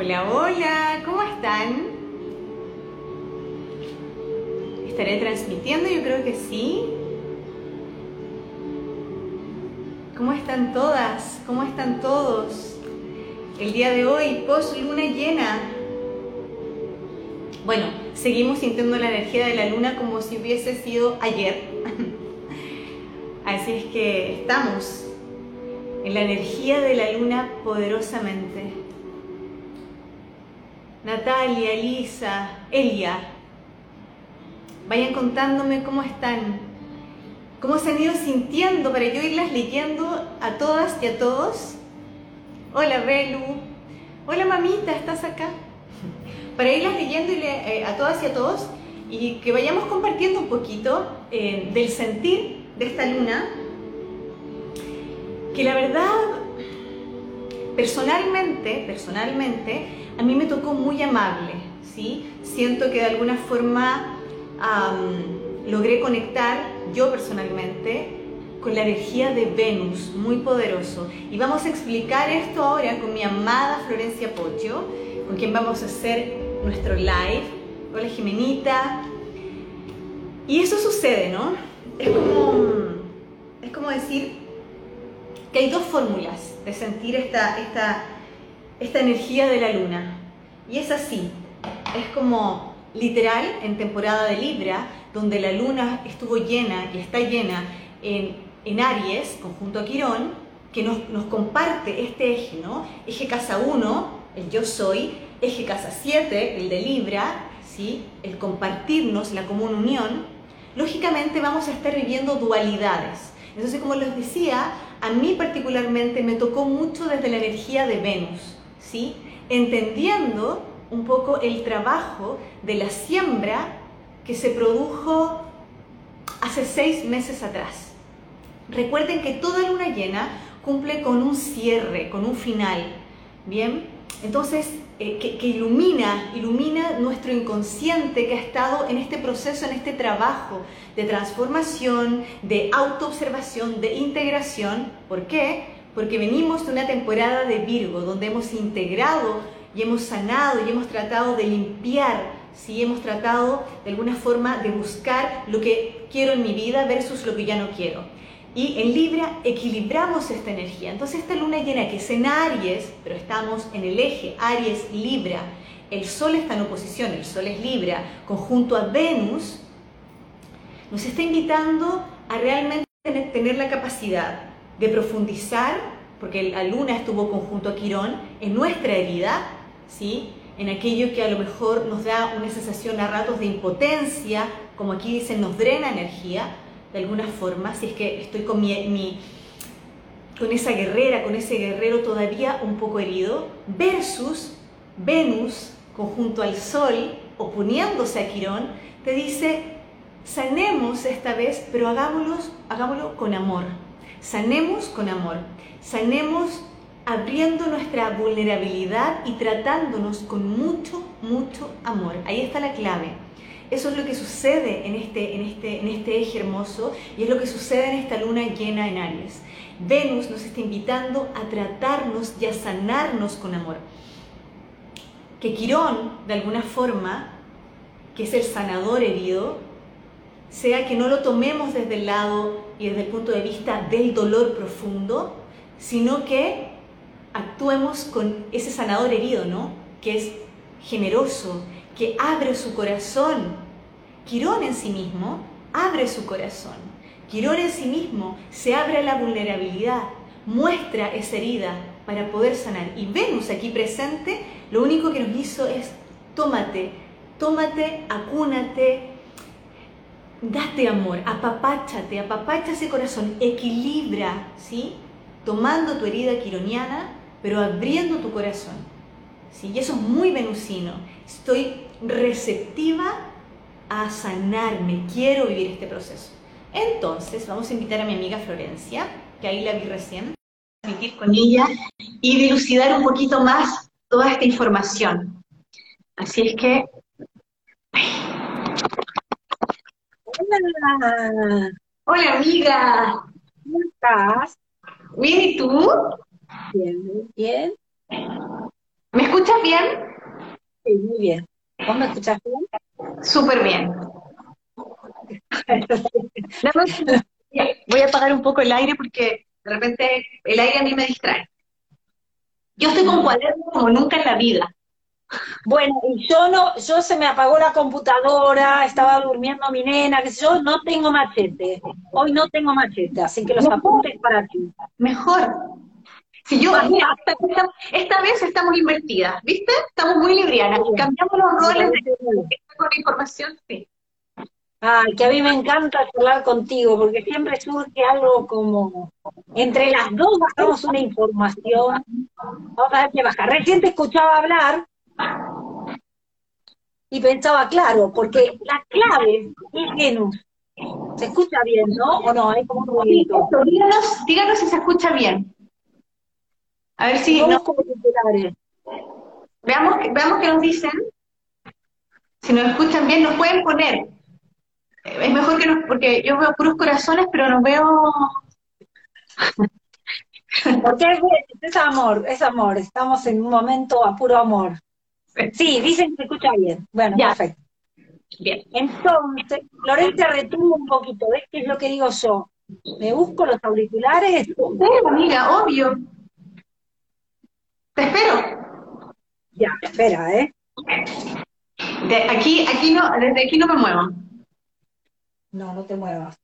Hola, hola, ¿cómo están? ¿Estaré transmitiendo? Yo creo que sí. ¿Cómo están todas? ¿Cómo están todos? El día de hoy, post luna llena. Bueno, seguimos sintiendo la energía de la luna como si hubiese sido ayer. Así es que estamos en la energía de la luna poderosamente. Natalia, Lisa, Elia, vayan contándome cómo están, cómo se han ido sintiendo para yo irlas leyendo a todas y a todos. Hola Belu, hola mamita, ¿estás acá? Para irlas leyendo eh, a todas y a todos y que vayamos compartiendo un poquito eh, del sentir de esta luna, que la verdad, personalmente, personalmente, a mí me tocó muy amable, ¿sí? Siento que de alguna forma logré conectar yo personalmente con la energía de Venus, muy poderoso. Y vamos a explicar esto ahora con mi amada Florencia Pocho, con quien vamos a hacer nuestro live. Hola Jimenita. Y eso sucede, ¿no? Es como, es como decir, que hay dos fórmulas de sentir esta, esta, esta energía de la luna. Y es así, es como literal en temporada de Libra, donde la luna estuvo llena y está llena en, en Aries, conjunto a Quirón, que nos, nos, comparte este eje, ¿no? Eje casa 1, el yo soy, eje casa 7, el de Libra, ¿sí? El compartirnos, la común unión. Lógicamente vamos a estar viviendo dualidades. Entonces, como les decía, a mí particularmente me tocó mucho desde la energía de Venus, ¿sí? Entendiendo un poco el trabajo de la siembra que se produjo hace seis meses atrás. Recuerden que toda luna llena cumple con un cierre, con un final, ¿bien? Entonces, eh, que, ilumina, ilumina nuestro inconsciente que ha estado en este proceso, en este trabajo de transformación, de autoobservación, de integración. ¿Por qué? Porque venimos de una temporada de Virgo, donde hemos integrado y hemos sanado y hemos tratado de limpiar, ¿sí? hemos tratado de alguna forma de buscar lo que quiero en mi vida versus lo que ya no quiero. Y en Libra equilibramos esta energía. Entonces esta luna llena que es en Aries, pero estamos en el eje Aries-Libra, el Sol está en oposición, el Sol es Libra, conjunto a Venus, nos está invitando a realmente tener la capacidad de profundizar, porque la luna estuvo conjunto a Quirón, en nuestra herida, ¿sí? en aquello que a lo mejor nos da una sensación a ratos de impotencia, como aquí dicen, nos drena energía, de alguna forma, si es que estoy con, mi, con esa guerrera, con ese guerrero todavía un poco herido, versus Venus conjunto al Sol, oponiéndose a Quirón, te dice, sanemos esta vez, pero hagámoslo, hagámoslo con amor. Sanemos con amor. Sanemos abriendo nuestra vulnerabilidad y tratándonos con mucho, mucho amor. Ahí está la clave. Eso es lo que sucede en este, en, este, en este eje hermoso y es lo que sucede en esta luna llena en Aries. Venus nos está invitando a tratarnos y a sanarnos con amor. Que Quirón, de alguna forma, que es el sanador herido, sea que no lo tomemos desde el lado y desde el punto de vista del dolor profundo, sino que actuemos con ese sanador herido, ¿no? Que es generoso, que abre su corazón. Quirón en sí mismo abre su corazón. Quirón en sí mismo se abre a la vulnerabilidad, muestra esa herida para poder sanar. Y Venus aquí presente lo único que nos hizo es tómate, tómate, acúnate, date amor, apapáchate, apapacha ese corazón, equilibra, ¿sí? Tomando tu herida quironiana, pero abriendo tu corazón. ¿sí? Y eso es muy venusino. Estoy receptiva a sanarme, quiero vivir este proceso. Entonces, vamos a invitar a mi amiga Florencia, que ahí la vi recién, a transmitir con ella y dilucidar un poquito más toda esta información. Así es que... Hola, hola amiga. ¿Cómo estás? Bien, ¿y tú? Bien, bien. ¿Me escuchas bien? Sí, muy bien. ¿Vos me escuchas bien? Súper bien. Voy a apagar un poco el aire porque de repente el aire a mí me distrae. Yo estoy con cuadernos como nunca en la vida. Bueno, y yo no, yo se me apagó la computadora, estaba durmiendo mi nena, que yo, no tengo machete. Hoy no tengo machete, así que los apuntes para ti. Mejor. Si yo, esta, vez estamos invertidas, ¿viste? Estamos muy librianas. Cambiamos los roles de, con información, sí. Ay, que a mí me encanta hablar contigo, porque siempre surge algo como, entre las dos bajamos una información, vamos a ver qué baja. Recién te escuchaba hablar y pensaba, claro, porque la clave es Venus. ¿Se escucha bien, no? ¿O no? Es como un bonito. Díganos, díganos si se escucha bien. A ver si... No, veamos, veamos qué nos dicen. Si nos escuchan bien, nos pueden poner es mejor que no, porque yo veo puros corazones, pero no veo... porque es, amor, es amor, estamos en un momento a puro amor. Sí, dicen que se escucha bien. Bueno, perfecto. Bien. Entonces, Lorenza retuvo un poquito, ¿ves qué es lo que digo yo? ¿Me busco los auriculares? Sí, amiga, obvio. Te espero. Ya, espera, ¿eh? De aquí, aquí no, desde aquí no me muevo. No, no te muevas.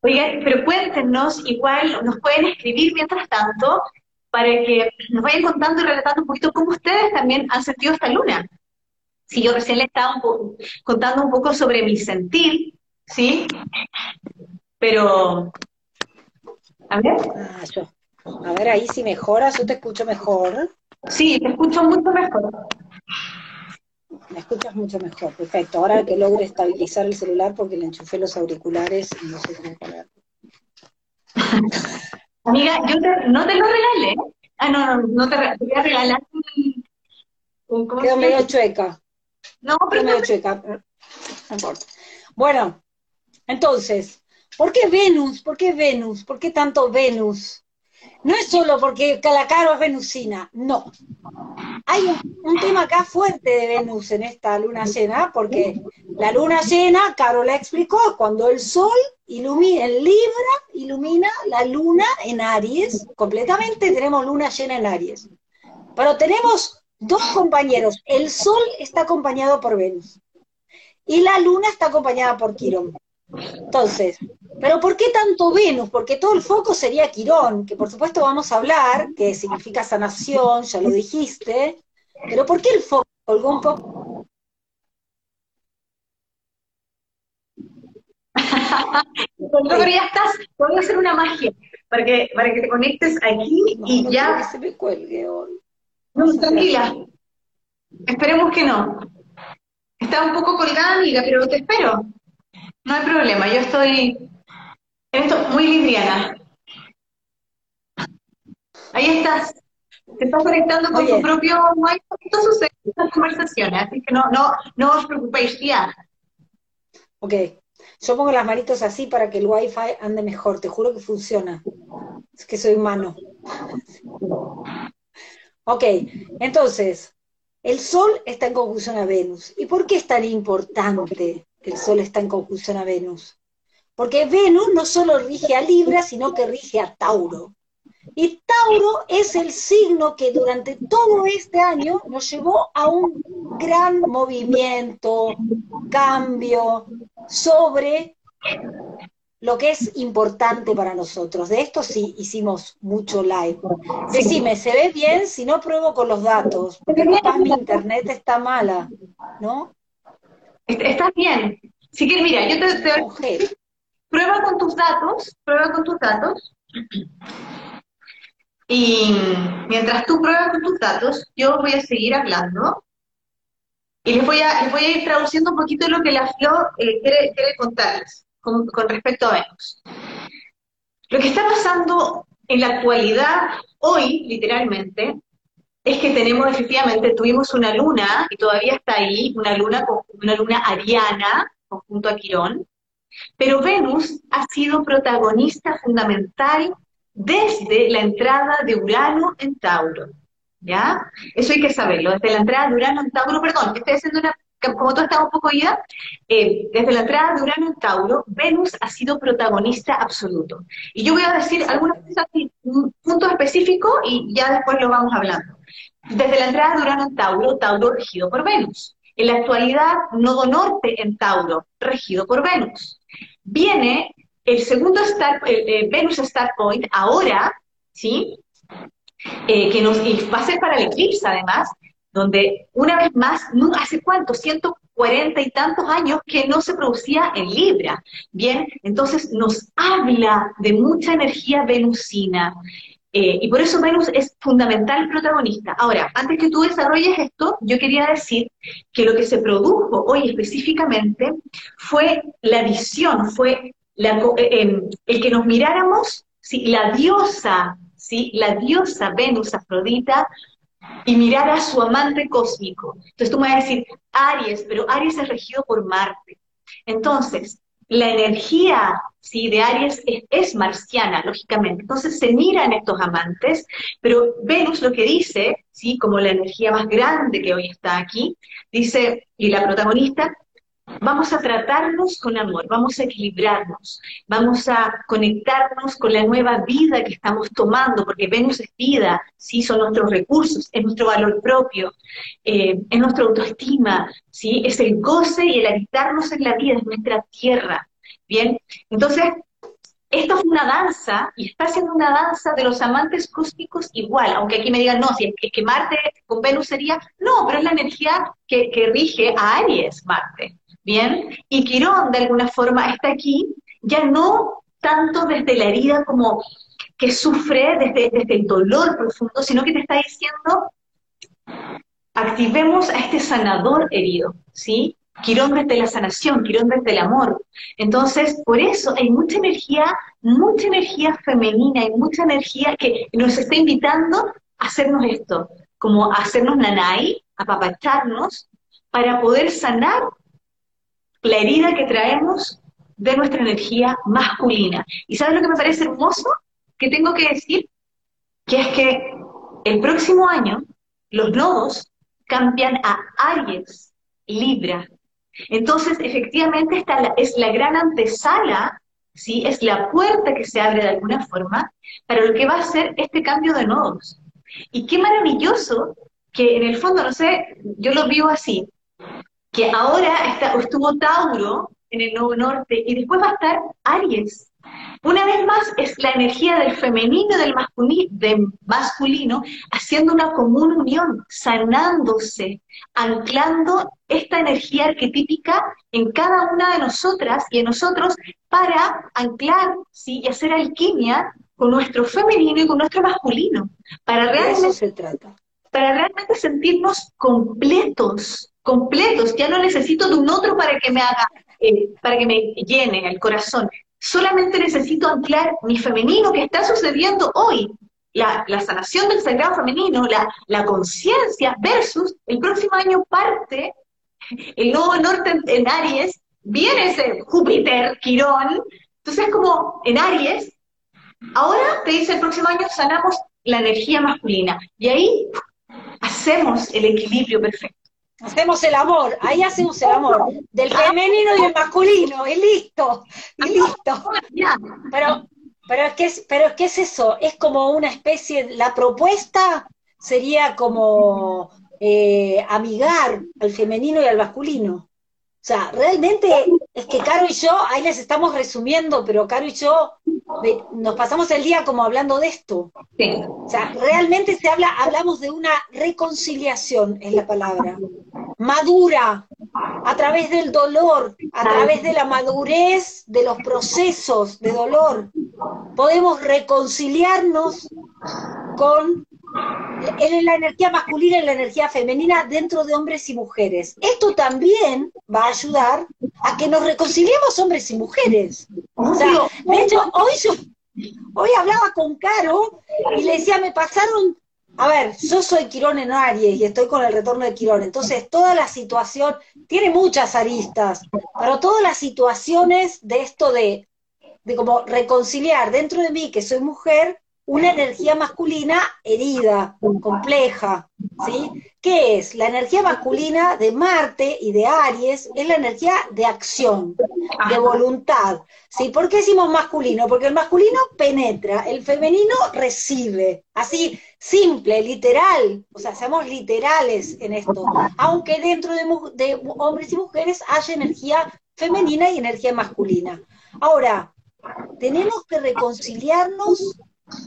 Oye, pero cuéntenos, igual nos pueden escribir mientras tanto, para que nos vayan contando y relatando un poquito cómo ustedes también han sentido esta luna. Si yo recién le estaba contando un poco sobre mi sentir, ¿sí? Pero, a ver. Ah, a ver, ahí si mejoras, yo te escucho mejor. Sí, te escucho mucho mejor. Me escuchas mucho mejor, perfecto. Ahora que logre estabilizar el celular porque le enchufé los auriculares y no sé cómo poner. Amiga, yo no te lo regalé. Ah, no, no, no te, voy a regalar un... Quedó medio chueca. No, pero... medio chueca. No importa. Bueno, entonces, ¿por qué Venus? ¿Por qué Venus? ¿Por qué tanto Venus? No es solo porque Calacaro es venusina, no. Hay un, tema acá fuerte de Venus en esta luna llena, porque la luna llena, Caro la explicó, cuando el sol ilumina, en Libra ilumina la luna en Aries, completamente tenemos luna llena en Aries. Pero tenemos dos compañeros, el sol está acompañado por Venus y la luna está acompañada por Quirón. Entonces, pero ¿por qué tanto Venus? Porque todo el foco sería Quirón, que por supuesto vamos a hablar, que significa sanación, ya lo dijiste, pero ¿por qué el foco colgó un poco? ya estás, voy a hacer una magia para que, para que te conectes aquí y ya. se me cuelgue hoy. No, tranquila. Esperemos que no. Está un poco colgada, amiga, pero te espero. No hay problema, yo estoy en esto muy liviana. Ahí estás. Te estás conectando con tu propio wifi. Esto sucede en estas conversaciones, así que no, no, no os preocupéis, ya. Ok. Yo pongo las manitos así para que el wifi ande mejor. Te juro que funciona. Es que soy humano. Ok, entonces, el Sol está en conjunción a Venus. ¿Y por qué es tan importante? El Sol está en conjunción a Venus. Porque Venus no solo rige a Libra, sino que rige a Tauro. Y Tauro es el signo que durante todo este año nos llevó a un gran movimiento, cambio sobre lo que es importante para nosotros. De esto sí hicimos mucho live. Decime, ¿se ve bien? Si no, pruebo con los datos, porque capaz mi internet está mala, ¿no? Estás bien. Así que mira, yo te, te prueba con tus datos, prueba con tus datos. Y mientras tú pruebas con tus datos, yo voy a seguir hablando. Y les voy a, les voy a ir traduciendo un poquito lo que la Flo eh, quiere, quiere, contarles con, con respecto a Venus. Lo que está pasando en la actualidad, hoy, literalmente, es que tenemos efectivamente, tuvimos una luna, y todavía está ahí, una luna, una luna ariana, conjunto a Quirón, pero Venus ha sido protagonista fundamental desde la entrada de Urano en Tauro. ¿ya? Eso hay que saberlo. Desde la entrada de Urano en Tauro, perdón, estoy haciendo una, como todo está un poco ya, eh, desde la entrada de Urano en Tauro, Venus ha sido protagonista absoluto. Y yo voy a decir algunos puntos específicos y ya después lo vamos hablando. Desde la entrada de Urano en Tauro, Tauro regido por Venus. En la actualidad, Nodo Norte en Tauro, regido por Venus. Viene el segundo star, eh, Venus Star Point, ahora, ¿sí? Eh, que nos va a ser para el eclipse además, donde una vez más, ¿hace cuánto? 140 y tantos años que no se producía en Libra. Bien, entonces nos habla de mucha energía venusina. Eh, y por eso Venus es fundamental protagonista. Ahora, antes que tú desarrolles esto, yo quería decir que lo que se produjo hoy específicamente fue la visión, fue eh, em, el que nos miráramos, ¿sí? la diosa ¿sí? La diosa Venus Afrodita y mirar a su amante cósmico. Entonces tú me vas a decir, Aries, pero Aries es regido por Marte. Entonces, la energía ¿sí? de Aries es, marciana, lógicamente. Entonces se miran estos amantes, pero Venus lo que dice, ¿sí? como la energía más grande que hoy está aquí, dice, y la protagonista, Vamos a tratarnos con amor, vamos a equilibrarnos, vamos a conectarnos con la nueva vida que estamos tomando, porque Venus es vida, sí, son nuestros recursos, es nuestro valor propio, eh, es nuestra autoestima, sí, es el goce y el habitarnos en la vida, es nuestra tierra. Bien, entonces, esto es una danza, y está siendo una danza de los amantes cósmicos igual, aunque aquí me digan, no, si es que Marte con Venus sería, no, pero es la energía que, que rige a Aries, Marte. ¿Bien? Y Quirón, de alguna forma, está aquí, ya no tanto desde la herida como que sufre desde, desde el dolor profundo, sino que te está diciendo, activemos a este sanador herido, ¿sí? Quirón desde la sanación, Quirón desde el amor. Entonces, por eso hay mucha energía, mucha energía femenina, hay mucha energía que nos está invitando a hacernos esto, como a hacernos nanay, a apapacharnos, para poder sanar la herida que traemos de nuestra energía masculina. ¿Y sabes lo que me parece hermoso? Que tengo que decir que es que el próximo año los nodos cambian a Aries, Libra. Entonces, efectivamente, esta es la gran antesala, ¿sí? es la puerta que se abre de alguna forma para lo que va a ser este cambio de nodos. Y qué maravilloso que en el fondo, no sé, yo lo vivo así, que ahora está, estuvo Tauro en el Nuevo Norte y después va a estar Aries. Una vez más es la energía del femenino y del masculino, haciendo una común unión, sanándose, anclando esta energía arquetípica en cada una de nosotras y en nosotros para anclar ¿sí? y hacer alquimia con nuestro femenino y con nuestro masculino. Para realmente, se trata. Para realmente sentirnos completos, completos, ya no necesito de un otro para que me haga, eh, para que me llene el corazón. Solamente necesito anclar mi femenino que está sucediendo hoy, la, sanación del sagrado femenino, la, la conciencia versus el próximo año parte el nuevo norte en, Aries, viene ese Júpiter, Quirón, entonces como en Aries, ahora te dice el próximo año sanamos la energía masculina y ahí hacemos el equilibrio perfecto. Hacemos el amor, ahí hacemos el amor, del femenino y el masculino, y listo, y listo. Pero, pero, ¿qué es, pero ¿qué es eso? Es como una especie, la propuesta sería como eh, amigar al femenino y al masculino. O sea, realmente es que Caro y yo, ahí les estamos resumiendo, pero Caro y yo nos pasamos el día como hablando de esto. O sea, realmente se habla, hablamos de una reconciliación, es la palabra, madura, a través del dolor, a través de la madurez de los procesos de dolor. Podemos reconciliarnos con en la energía masculina y la energía femenina dentro de hombres y mujeres. Esto también va a ayudar a que nos reconciliemos hombres y mujeres. de hecho, hoy yo, hoy hablaba con Caro y le decía, me pasaron, a ver, yo soy Quirón en Aries y estoy con el retorno de Quirón, entonces toda la situación tiene muchas aristas, pero todas las situaciones de esto de, de como reconciliar dentro de mí, que soy mujer, una energía masculina herida, compleja, ¿sí? ¿Qué es? La energía masculina de Marte y de Aries es la energía de acción, de voluntad, ¿sí? ¿Por qué decimos masculino? Porque el masculino penetra, el femenino recibe, así, simple, literal, o sea, seamos literales en esto, aunque dentro de, de hombres y mujeres haya energía femenina y energía masculina. Ahora, tenemos que reconciliarnos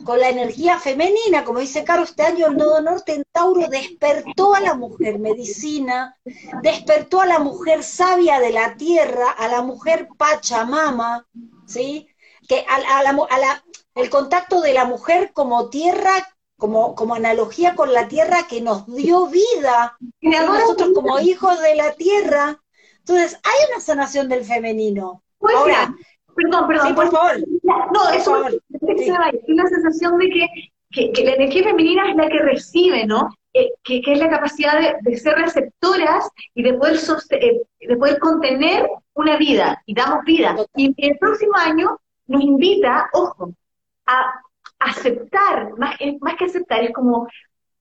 con la energía femenina, como dice Caro, este año el nodo norte en Tauro despertó a la mujer medicina, despertó a la mujer sabia de la tierra, a la mujer pachamama, ¿sí? Que a, la, el contacto de la mujer como tierra, como, como analogía con la tierra que nos dio vida, nosotros como hijos de la tierra. Entonces, hay una sanación del femenino. Ahora, Perdón, perdón. por favor. No, eso es una sensación de que, que, la energía femenina es la que recibe, ¿no? Eh, que, que, es la capacidad de, ser receptoras y de poder, eh, de poder contener una vida, y damos vida. Y el próximo año nos invita, ojo, a aceptar, más, más que aceptar, es como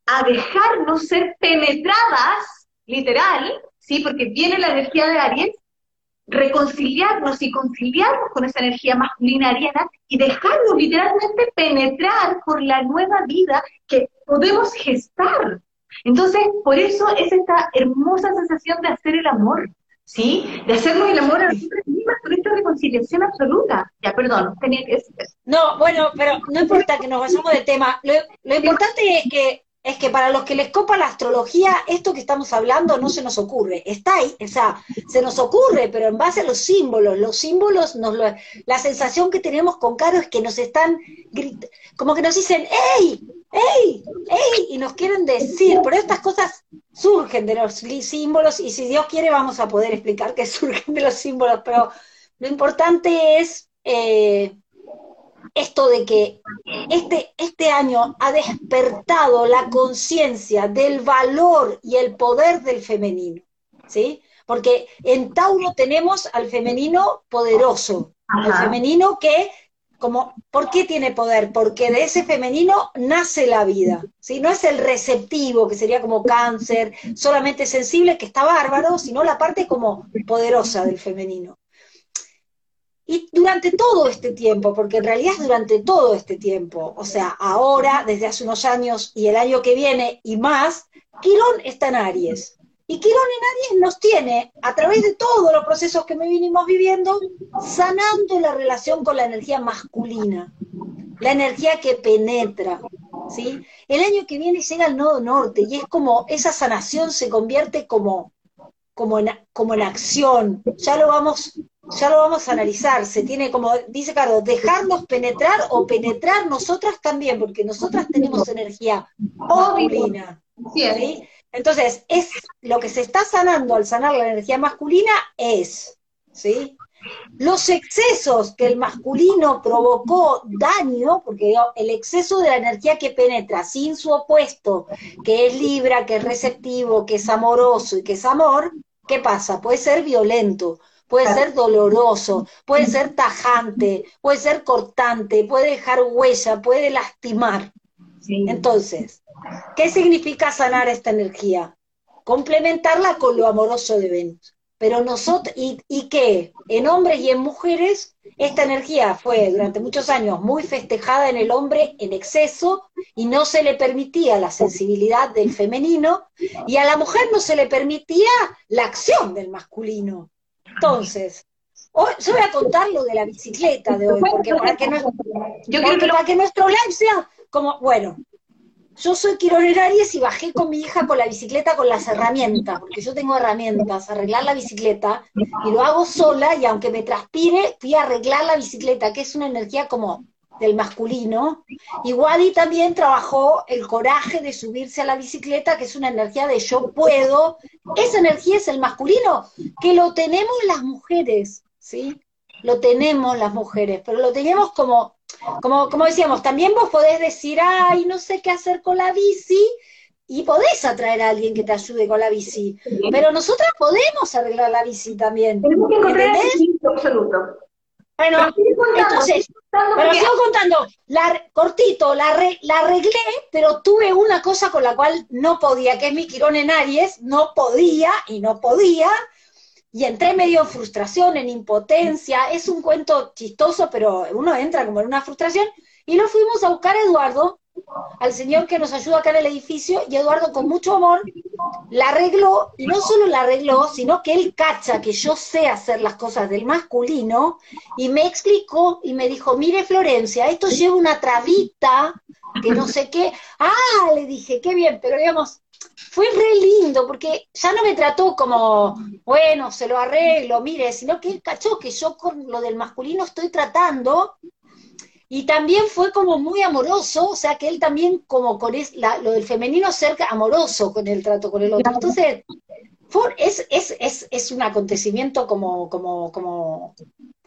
a dejarnos ser penetradas, literal, ¿sí? Porque viene la energía de Aries, reconciliarnos y conciliarnos con esa energía masculina ariana y dejarnos literalmente penetrar por la nueva vida que podemos gestar. Entonces, por eso es esta hermosa sensación de hacer el amor, ¿sí? De hacernos el amor a nosotros mismas con esta reconciliación absoluta. Ya, perdón, tenía que decir No, bueno, pero no importa que nos vayamos de tema. Lo, lo importante es que es que para los que les copa la astrología, esto que estamos hablando no se nos ocurre. Está ahí, o sea, se nos ocurre, pero en base a los símbolos. Los símbolos, nos la sensación que tenemos con Caro es que nos están, como que nos dicen, ¡Ey! ¡Ey! ¡Ey! Y nos quieren decir, pero estas cosas surgen de los símbolos y si Dios quiere vamos a poder explicar que surgen de los símbolos, pero lo importante es... Eh, esto de que este, este año ha despertado la conciencia del valor y el poder del femenino, ¿sí? Porque en Tauro tenemos al femenino poderoso, al femenino que, como, ¿por qué tiene poder? Porque de ese femenino nace la vida, ¿sí? No es el receptivo, que sería como cáncer, solamente sensible, que está bárbaro, sino la parte como poderosa del femenino. Y durante todo este tiempo, porque en realidad es durante todo este tiempo, o sea, ahora, desde hace unos años y el año que viene y más, Quirón está en Aries. Y Quirón en Aries nos tiene, a través de todos los procesos que me vinimos viviendo, sanando la relación con la energía masculina, la energía que penetra. ¿sí? El año que viene llega al nodo norte y es como esa sanación se convierte como, como, en, como en acción. Ya lo vamos ya lo vamos a analizar, se tiene como, dice Carlos, dejarnos penetrar o penetrar nosotras también, porque nosotras tenemos energía masculina. ¿sí? Entonces, es lo que se está sanando al sanar la energía masculina es, ¿sí? Los excesos que el masculino provocó daño, porque el exceso de la energía que penetra sin su opuesto, que es libra, que es receptivo, que es amoroso y que es amor, ¿qué pasa? Puede ser violento puede ser doloroso, puede ser tajante, puede ser cortante, puede dejar huella, puede lastimar. Entonces, ¿qué significa sanar esta energía? Complementarla con lo amoroso de Venus. Pero nosotros, y, y que en hombres y en mujeres, esta energía fue durante muchos años muy festejada en el hombre en exceso y no se le permitía la sensibilidad del femenino y a la mujer no se le permitía la acción del masculino. Entonces, hoy, yo voy a contar lo de la bicicleta de hoy, porque para que, yo para que nuestro live sea como, bueno, yo soy Quironer Aries y bajé con mi hija con la bicicleta con las herramientas, porque yo tengo herramientas, arreglar la bicicleta, y lo hago sola, y aunque me transpire, fui a arreglar la bicicleta, que es una energía como del masculino. Y Wadi también trabajó el coraje de subirse a la bicicleta, que es una energía de yo puedo. Esa energía es el masculino, que lo tenemos las mujeres, ¿sí? Lo tenemos las mujeres, pero lo tenemos como, como, como decíamos, también vos podés decir, ay, no sé qué hacer con la bici, y podés atraer a alguien que te ayude con la bici. Pero nosotras podemos arreglar la bici también. Tenemos que encontrar el absoluto. Bueno, entonces, pero sigo contando, la, cortito, la, la arreglé, pero tuve una cosa con la cual no podía, que es mi Quirón en Aries, no podía y no podía, y entré medio en frustración, en impotencia, es un cuento chistoso, pero uno entra como en una frustración, y lo fuimos a buscar a Eduardo, al señor que nos ayuda acá en el edificio, y Eduardo con mucho amor la arregló, y no solo la arregló, sino que él cacha que yo sé hacer las cosas del masculino, y me explicó y me dijo, mire Florencia, esto lleva una trabita, que no sé qué, ah, le dije, qué bien, pero digamos, fue re lindo, porque ya no me trató como, bueno, se lo arreglo, mire, sino que él cachó que yo con lo del masculino estoy tratando y también fue como muy amoroso, o sea que él también como con lo del femenino cerca, amoroso con el trato con el otro. Entonces, es, es, es, es, un acontecimiento como, como, como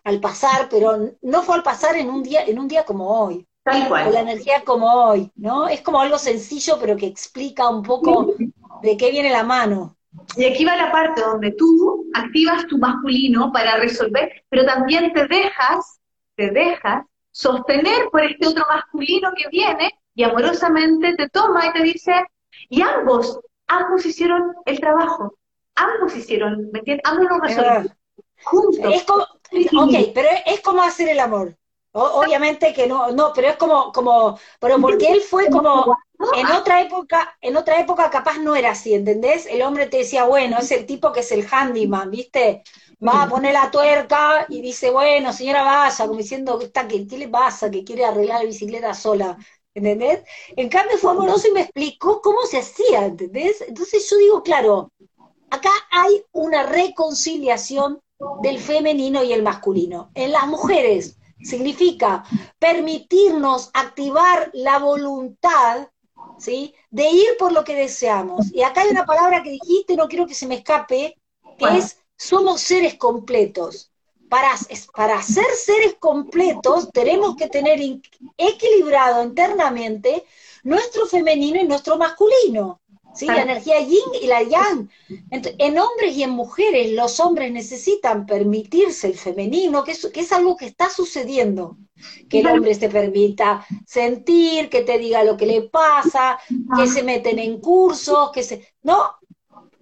al pasar, pero no fue al pasar en un día, en un día como hoy. Tal cual. Con la energía como hoy, ¿no? Es como algo sencillo, pero que explica un poco de qué viene la mano. Y aquí va la parte donde tú activas tu masculino para resolver, pero también te dejas, te dejas sostener por este otro masculino que viene y amorosamente te toma y te dice, y ambos, ambos hicieron el trabajo, ambos hicieron, ¿me entiendes? Ambos lo resolvieron. Juntos. Es como, ok, pero es como hacer el amor. obviamente que no, no, pero es como, como, pero porque él fue como, en otra época, en otra época capaz no era así, ¿entendés? El hombre te decía, bueno, es el tipo que es el handyman, ¿viste? Va a poner la tuerca y dice, bueno, señora vaya, como diciendo, ¿qué, ¿qué le pasa? Que quiere arreglar la bicicleta sola, ¿entendés? En cambio fue amoroso y me explicó cómo se hacía, ¿entendés? Entonces yo digo, claro, acá hay una reconciliación del femenino y el masculino. En las mujeres significa permitirnos activar la voluntad, ¿sí? De ir por lo que deseamos. Y acá hay una palabra que dijiste, no quiero que se me escape, que es somos seres completos. Para, para ser seres completos tenemos que tener equilibrado internamente nuestro femenino y nuestro masculino. ¿sí? La energía yin y la yang. en hombres y en mujeres, los hombres necesitan permitirse el femenino, que es, que es algo que está sucediendo. Que el hombre se permita sentir, que te diga lo que le pasa, que se meten en cursos, que se. No,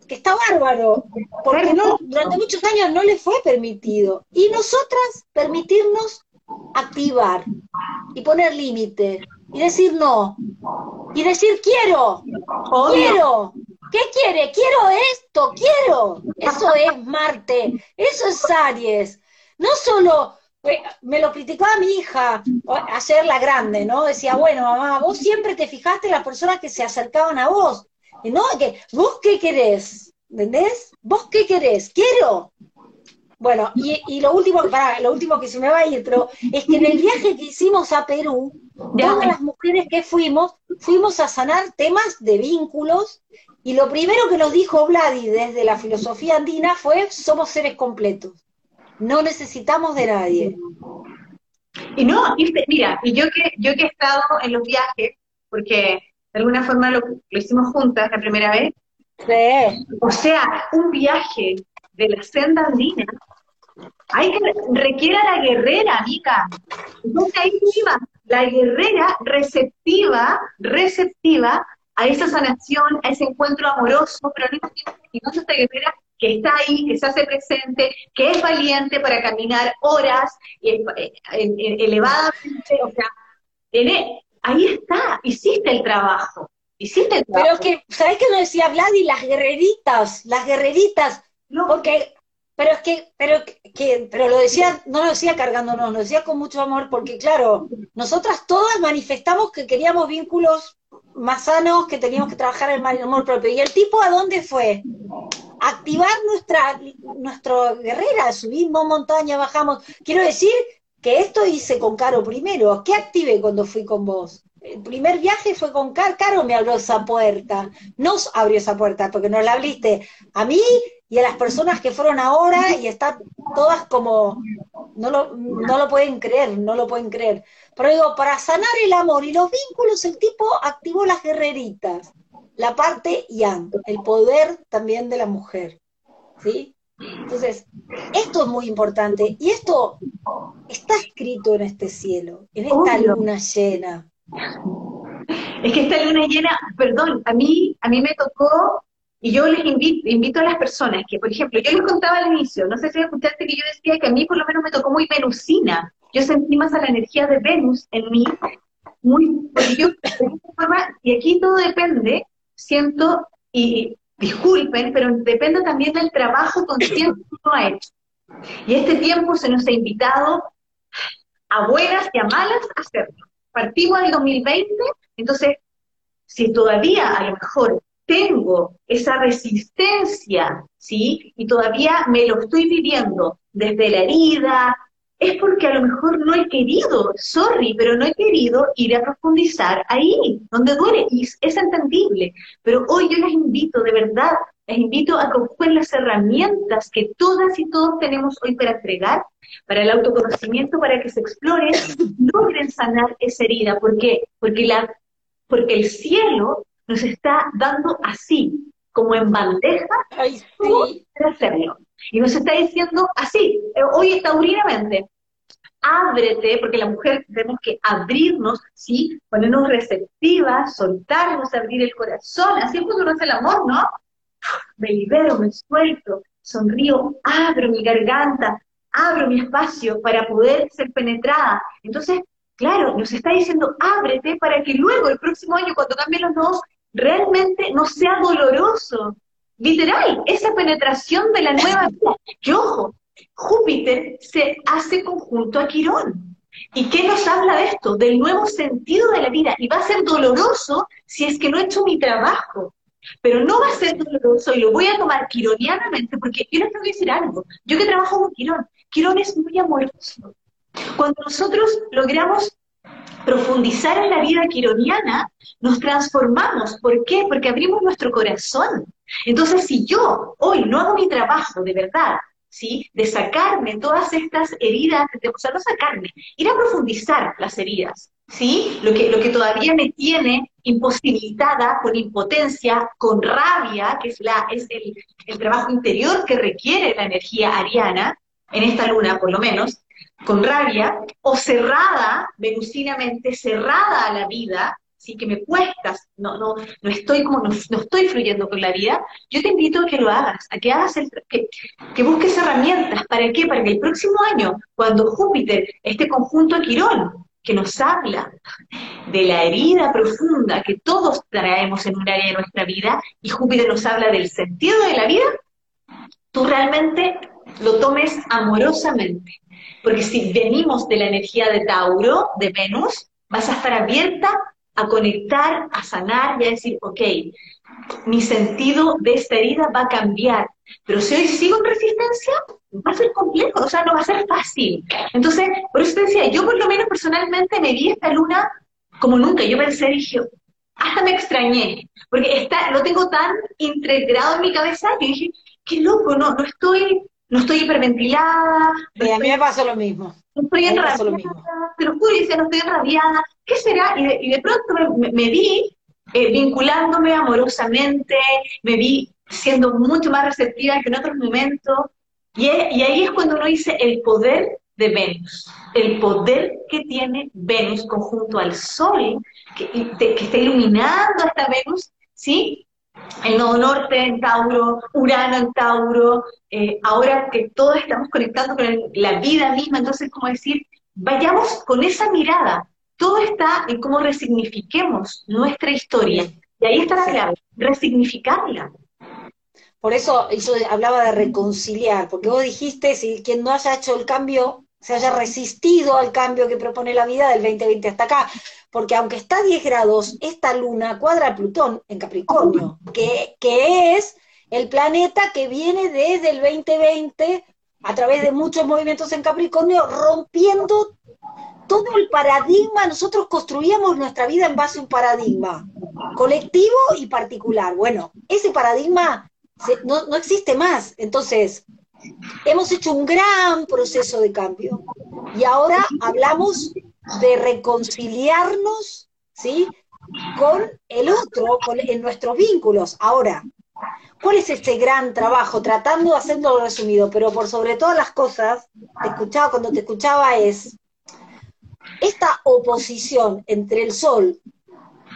que está bárbaro, porque no, durante muchos años no le fue permitido. Y nosotras permitirnos activar y poner límite y decir no y decir quiero, quiero, ¿qué quiere? Quiero esto, quiero. Eso es Marte, eso es Aries. No solo eh, me lo criticaba mi hija ayer la grande, ¿no? Decía, bueno, mamá, vos siempre te fijaste en las personas que se acercaban a vos. Y no, que vos qué querés, ¿entendés? ¿Vos qué querés? Quiero. Bueno, y, lo último, para, lo último que se me va a ir, pero es que en el viaje que hicimos a Perú, todas las mujeres que fuimos, fuimos a sanar temas de vínculos, y lo primero que nos dijo Vladi desde la filosofía andina fue, somos seres completos, no necesitamos de nadie. Y no, mira, y yo que, yo que he estado en los viajes, porque de alguna forma lo, hicimos juntas la primera vez. Sí. O sea, un viaje de la senda andina hay que requiere a la guerrera, amiga. Entonces ahí iba, la guerrera receptiva, receptiva a esa sanación, a ese encuentro amoroso, pero al mismo tiempo no esta guerrera que está ahí, que se hace presente, que es valiente para caminar horas eh, eh, elevadamente, o sea, tiene ahí está, hiciste el trabajo. Hiciste el trabajo. Pero que, ¿sabes qué nos decía Vladi? Las guerreritas, las guerreritas. No. Porque, pero es que, pero que, pero lo decía, no lo decía cargándonos, lo decía con mucho amor, porque claro, nosotras todas manifestamos que queríamos vínculos más sanos, que teníamos que trabajar el amor propio. ¿Y el tipo a dónde fue? Activar nuestra, nuestra guerrera, subimos montaña, bajamos. Quiero decir que esto hice con Caro primero. ¿Qué activé cuando fui con vos? El primer viaje fue con Caro, Caro me abrió esa puerta, nos abrió esa puerta, porque nos la abriste a mí y a las personas que fueron ahora y están todas como, no lo, no lo pueden creer, no lo pueden creer. Pero digo, para sanar el amor y los vínculos, el tipo activó las guerreritas, la parte yang, el poder también de la mujer, ¿sí? Entonces, esto es muy importante y esto está escrito en este cielo, en esta luna llena. Es que esta luna llena, perdón, a mí, a mí me tocó, y yo les invito, invito a las personas que, por ejemplo, yo les contaba al inicio, no sé si escuchaste que yo decía que a mí por lo menos me tocó muy venusina. Yo sentí más a la energía de Venus en mí, muy, yo, y aquí todo depende, siento, y disculpen, pero depende también del trabajo consciente que uno ha hecho. Y este tiempo se nos ha invitado a buenas y a malas a hacerlo. Partimos del 2020, entonces, si todavía a lo mejor tengo esa resistencia, ¿sí? Y todavía me lo estoy viviendo desde la herida, es porque a lo mejor no he querido, sorry, pero no he querido ir a profundizar ahí, donde duele, y es entendible. Pero hoy yo les invito, de verdad, les invito a que las herramientas que todas y todos tenemos hoy para entregar, para el autoconocimiento, para que se exploren, logren sanar esa herida. ¿Por qué? Porque, la, porque el cielo nos está dando así, como en bandeja, Ay, para hacerlo. Y nos está diciendo así, eh, hoy taurinamente, ábrete, porque la mujer tenemos que abrirnos, ¿sí? Ponernos receptivas, soltarnos, abrir el corazón, así es cuando uno hace el amor, ¿no? Me libero, me suelto, sonrío, abro mi garganta, abro mi espacio para poder ser penetrada. Entonces, claro, nos está diciendo, ábrete para que luego, el próximo año, cuando cambien los dos, realmente no sea doloroso, literal, esa penetración de la nueva vida. Que ojo, Júpiter se hace conjunto a Quirón. ¿Y qué nos habla de esto? Del nuevo sentido de la vida. Y va a ser doloroso si es que no he hecho mi trabajo. Pero no va a ser doloroso y lo voy a tomar quironianamente porque yo les tengo que decir algo. Yo que trabajo con Quirón, Quirón es muy amoroso. Cuando nosotros logramos profundizar en la vida quironiana, nos transformamos. ¿Por qué? Porque abrimos nuestro corazón. Entonces, si yo hoy no hago mi trabajo de verdad, ¿sí? De sacarme todas estas heridas, o sea, no sacarme, ir a profundizar las heridas, ¿sí? Lo que, lo que todavía me tiene imposibilitada, con impotencia, con rabia, que es, la, es el trabajo interior que requiere la energía ariana, en esta luna por lo menos, con rabia, o cerrada, venusinamente cerrada a la vida, sí que me cuestas, no, no, no estoy como, no, estoy fluyendo con la vida, yo te invito a que lo hagas, a que hagas el, que, que, busques herramientas, ¿para qué? Para que el próximo año, cuando Júpiter, este conjunto a Quirón, que nos habla de la herida profunda que todos traemos en un área de nuestra vida, y Júpiter nos habla del sentido de la vida, tú realmente lo tomes amorosamente. Porque si venimos de la energía de Tauro, de Venus, vas a estar abierta a conectar, a sanar y a decir, ok, mi sentido de esta herida va a cambiar. Pero si hoy sigo en resistencia, va a ser complejo, o sea, no va a ser fácil. Entonces, por eso te decía, yo por lo menos personalmente me vi esta luna como nunca. Yo pensé, dije, hasta me extrañé, porque está, lo tengo tan integrado en mi cabeza que dije, qué loco, no, no estoy, no estoy hiperventilada. a mí me pasó lo mismo. No estoy enrabiada, te lo juro, no estoy enrabiada. ¿Qué será? Y de, pronto me, vi eh, vinculándome amorosamente, me vi siendo mucho más receptiva que en otros momentos. Y, y ahí es cuando uno dice el poder de Venus, el poder que tiene Venus conjunto al Sol, que, que está iluminando esta Venus, ¿sí? El nodo norte en Tauro, Urano en Tauro, eh, ahora que todos estamos conectando con la vida misma, entonces, como decir, vayamos con esa mirada. Todo está en cómo resignifiquemos nuestra historia. Y ahí está la clave, resignificarla. Por eso yo hablaba de reconciliar, porque vos dijiste, si quien no haya hecho el cambio, se haya resistido al cambio que propone la vida del 2020 hasta acá, porque aunque está a 10 grados, esta luna cuadra a Plutón en Capricornio, que, que es el planeta que viene desde el 2020 a través de muchos movimientos en Capricornio, rompiendo todo el paradigma. Nosotros construíamos nuestra vida en base a un paradigma colectivo y particular. Bueno, ese paradigma no, no existe más. Entonces, hemos hecho un gran proceso de cambio y ahora hablamos de reconciliarnos, ¿sí? Con el otro, con, en nuestros vínculos. Ahora, ¿Cuál es este gran trabajo? Tratando de hacerlo resumido, pero por sobre todas las cosas, te cuando te escuchaba es esta oposición entre el Sol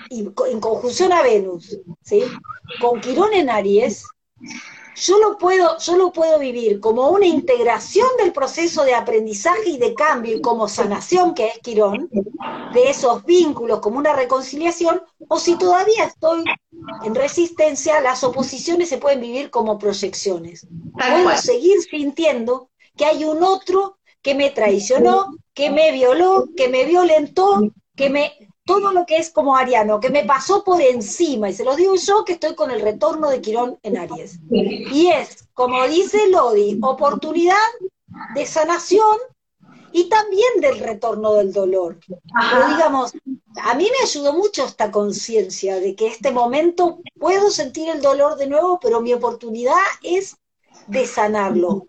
y en conjunción a Venus, ¿sí? Con Quirón en Aries, yo lo puedo, yo lo puedo vivir como una integración del proceso de aprendizaje y de cambio y como sanación que es Quirón, de esos vínculos como una reconciliación, o si todavía estoy en resistencia, las oposiciones se pueden vivir como proyecciones. Puedo seguir sintiendo que hay un otro que me traicionó, que me violó, que me violentó, que me todo lo que es como ariano, que me pasó por encima, y se lo digo yo que estoy con el retorno de Quirón en Aries. Y es, como dice Lodi, oportunidad de sanación y también del retorno del dolor. Pero digamos, a mí me ayudó mucho esta conciencia de que este momento puedo sentir el dolor de nuevo, pero mi oportunidad es de sanarlo.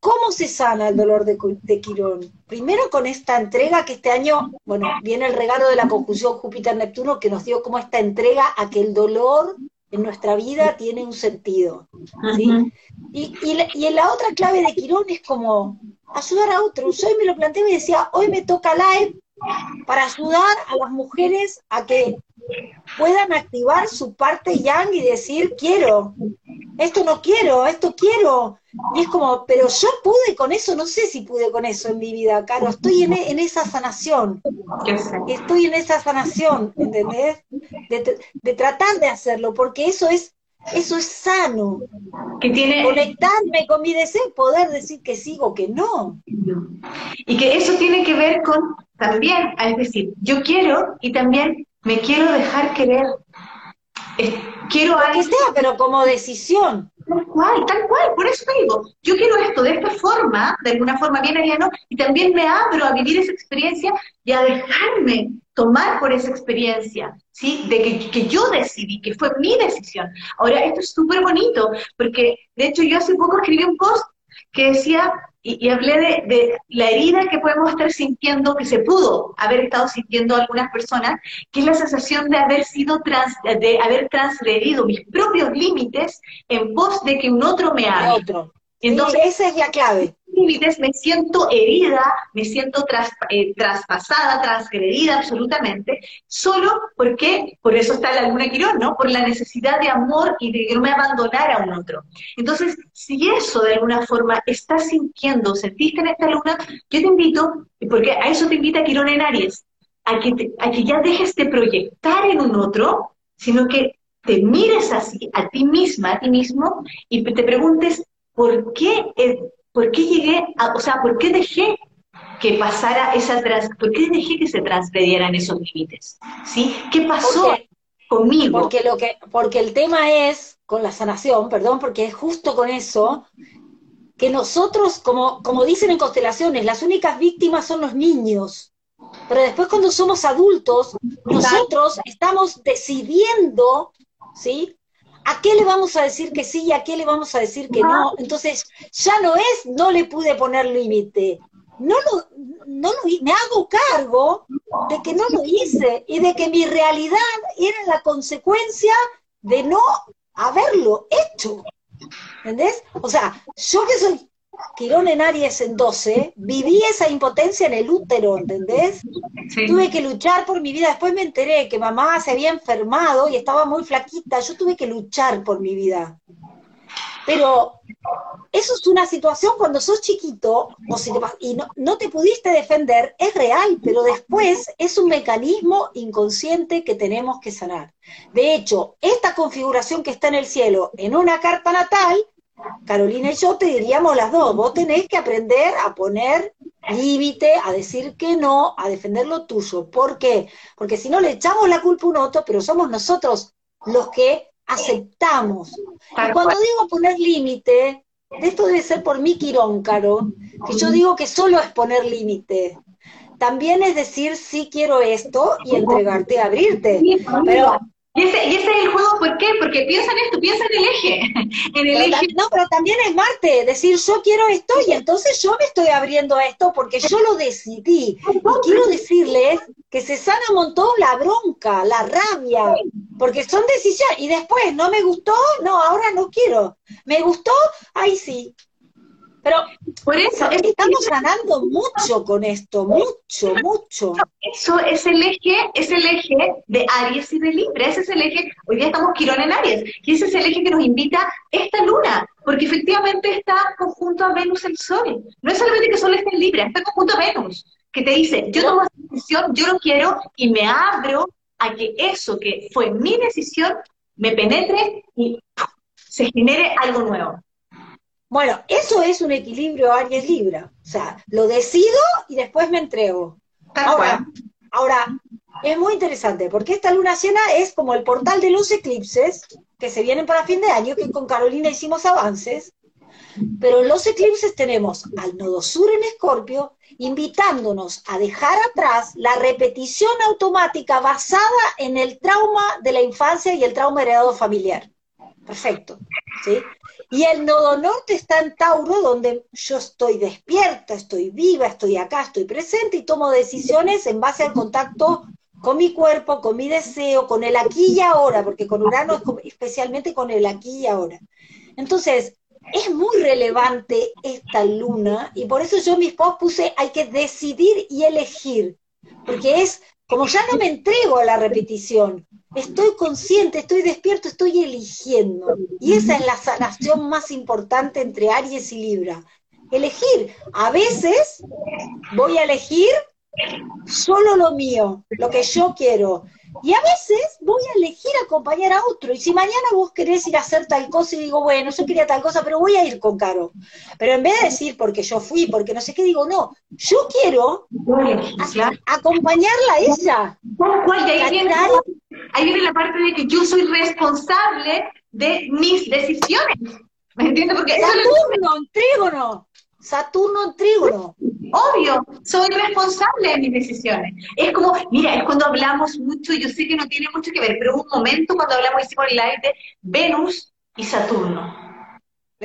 ¿Cómo se sana el dolor de, Quirón? Primero con esta entrega que este año, bueno, viene el regalo de la conjunción Júpiter-Neptuno que nos dio como esta entrega a que el dolor en nuestra vida tiene un sentido. Y, en la otra clave de Quirón es como ayudar a otros. Hoy me lo planteé y me decía, hoy me toca live para ayudar a las mujeres a que puedan activar su parte yang y decir, quiero, esto no quiero, esto quiero. Y es como, pero yo pude con eso, no sé si pude con eso en mi vida, Caro, estoy en, esa sanación, estoy en esa sanación, ¿entendés? De, tratar de hacerlo, porque eso es, eso es sano. Que tiene... Conectarme con mi deseo, poder decir que sigo, que no. Y que eso tiene que ver con también, es decir, yo quiero y también me quiero dejar querer. quiero algo. Que sea, pero como decisión. Tal cual, tal cual, por eso digo, yo quiero esto de esta forma, de alguna forma bien ariano, y también me abro a vivir esa experiencia y a dejarme tomar por esa experiencia, ¿sí? De que, que yo decidí, que fue mi decisión. Ahora, esto es súper bonito, porque de hecho yo hace poco escribí un post que decía, y, hablé de, la herida que podemos estar sintiendo, que se pudo haber estado sintiendo algunas personas, que es la sensación de haber sido trans, de haber transgredido mis propios límites en pos de que un otro me haga. Entonces, esa es la clave límites, me siento herida, me siento eh, traspasada, transgredida absolutamente, solo porque, por eso está la luna Quirón, ¿no? Por la necesidad de amor y de que no me abandonara a un otro. Entonces, si eso de alguna forma estás sintiendo, sentiste en esta luna, yo te invito, porque a eso te invita Quirón en Aries, a que, a que ya dejes de proyectar en un otro, sino que te mires así, a ti misma, a ti mismo, y te preguntes, ¿por qué ¿por qué llegué, a, o sea, por qué dejé que pasara esa, trans, por qué dejé que se transgredieran esos límites? ¿Sí? ¿Qué pasó conmigo? Porque, lo que, porque el tema es, con la sanación, perdón, porque es justo con eso, que nosotros, como, como dicen en constelaciones, las únicas víctimas son los niños. Pero después cuando somos adultos, nosotros estamos decidiendo, ¿sí? ¿A qué le vamos a decir que sí y a qué le vamos a decir que no? Entonces, ya no es, no le pude poner límite. No lo, no lo, me hago cargo de que no lo hice y de que mi realidad era la consecuencia de no haberlo hecho. ¿Entendés? O sea, yo que soy Quirón en Aries en 12, viví esa impotencia en el útero, ¿entendés? Tuve que luchar por mi vida. Después me enteré que mamá se había enfermado y estaba muy flaquita. Yo tuve que luchar por mi vida. Pero eso es una situación cuando sos chiquito y no, no, te pudiste defender, es real, pero después es un mecanismo inconsciente que tenemos que sanar. De hecho, esta configuración que está en el cielo en una carta natal Carolina y yo te diríamos las dos, vos tenés que aprender a poner límite, a decir que no, a defender lo tuyo. ¿Por qué? Porque si no le echamos la culpa a un otro, pero somos nosotros los que aceptamos. Y cuando digo poner límite, esto debe ser por mi quirón, Caro, que yo digo que solo es poner límite. También es decir, sí quiero esto y entregarte, abrirte. Pero y ese, es el juego, ¿por qué? Porque piensa en esto, piensa en el eje. En el eje. No, pero también es Marte, decir yo quiero esto y entonces yo me estoy abriendo a esto porque yo lo decidí. Y quiero decirles que se sana un montón la bronca, la rabia, porque son decisiones. Y después, no me gustó, no, ahora no quiero. Me gustó, ahí sí. Pero por eso estamos ganando mucho con esto, mucho, mucho. Eso es el eje, es el eje de Aries y de Libra, ese es el eje, hoy día estamos Quirón en Aries, y ese es el eje que nos invita esta luna, porque efectivamente está conjunto a Venus el Sol. No es solamente que Sol esté en Libra, está conjunto a Venus, que te dice, yo tomo esa decisión, yo lo quiero, y me abro a que eso que fue mi decisión me penetre y se genere algo nuevo. Bueno, eso es un equilibrio Aries Libra. O sea, lo decido y después me entrego. Ahora, ahora, es muy interesante porque esta luna llena es como el portal de los eclipses que se vienen para fin de año, que con Carolina hicimos avances. Pero en los eclipses tenemos al nodo sur en Escorpio, invitándonos a dejar atrás la repetición automática basada en el trauma de la infancia y el trauma heredado familiar. Perfecto. ¿sí? Y el nodo norte está en Tauro, donde yo estoy despierta, estoy viva, estoy acá, estoy presente y tomo decisiones en base al contacto con mi cuerpo, con mi deseo, con el aquí y ahora, porque con Urano es especialmente con el aquí y ahora. Entonces, es muy relevante esta luna y por eso yo mis posts puse hay que decidir y elegir, porque es como ya no me entrego a la repetición, estoy consciente, estoy despierto, estoy eligiendo. Y esa es la sanación más importante entre Aries y Libra. Elegir. A veces voy a elegir solo lo mío, lo que yo quiero. Y a veces voy a elegir acompañar a otro. Y si mañana vos querés ir a hacer tal cosa y digo, bueno, yo quería tal cosa, pero voy a ir con Caro. Pero en vez de decir porque yo fui, porque no sé qué, digo, no, yo quiero acompañarla a ella. ahí, viene, la parte de que yo soy responsable de mis decisiones. ¿Me entiendes? Porque Saturno, en trígono. Saturno en trígono. Obvio, soy responsable de mis decisiones. Es como, mira, es cuando hablamos mucho, yo sé que no tiene mucho que ver, pero un momento cuando hablamos, hicimos el live de Venus y Saturno.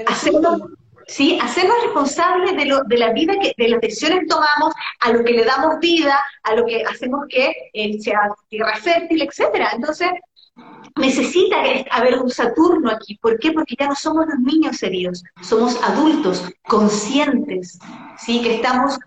Hacernos, ¿sí? hacernos responsables de, lo, de la vida, que, de las decisiones que tomamos, a lo que le damos vida, a lo que hacemos que eh, sea tierra fértil, etcétera. Entonces, necesita haber un Saturno aquí. ¿Por qué? Porque ya no somos los niños heridos, somos adultos, conscientes, ¿sí? Que estamos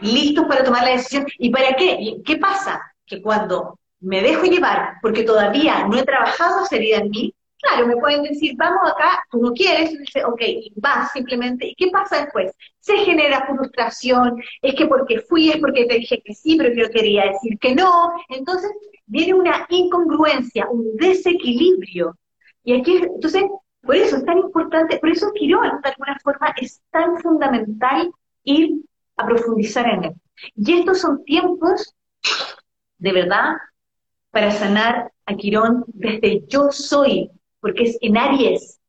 listos para tomar la decisión. ¿Y para qué? ¿Qué pasa? Que cuando me dejo llevar, porque todavía no he trabajado esa herida en mí, claro, me pueden decir, vamos acá, tú no quieres, y dice, ok, vas simplemente. ¿Y qué pasa después? Se genera frustración, es que porque fui, es porque te dije que sí, pero yo quería decir que no. Entonces, viene una incongruencia, un desequilibrio. Y aquí, entonces, por eso es tan importante, por eso Quirón, de alguna forma, es tan fundamental ir a profundizar en él. Y estos son tiempos, de verdad, para sanar a Quirón desde yo soy, porque es en Aries.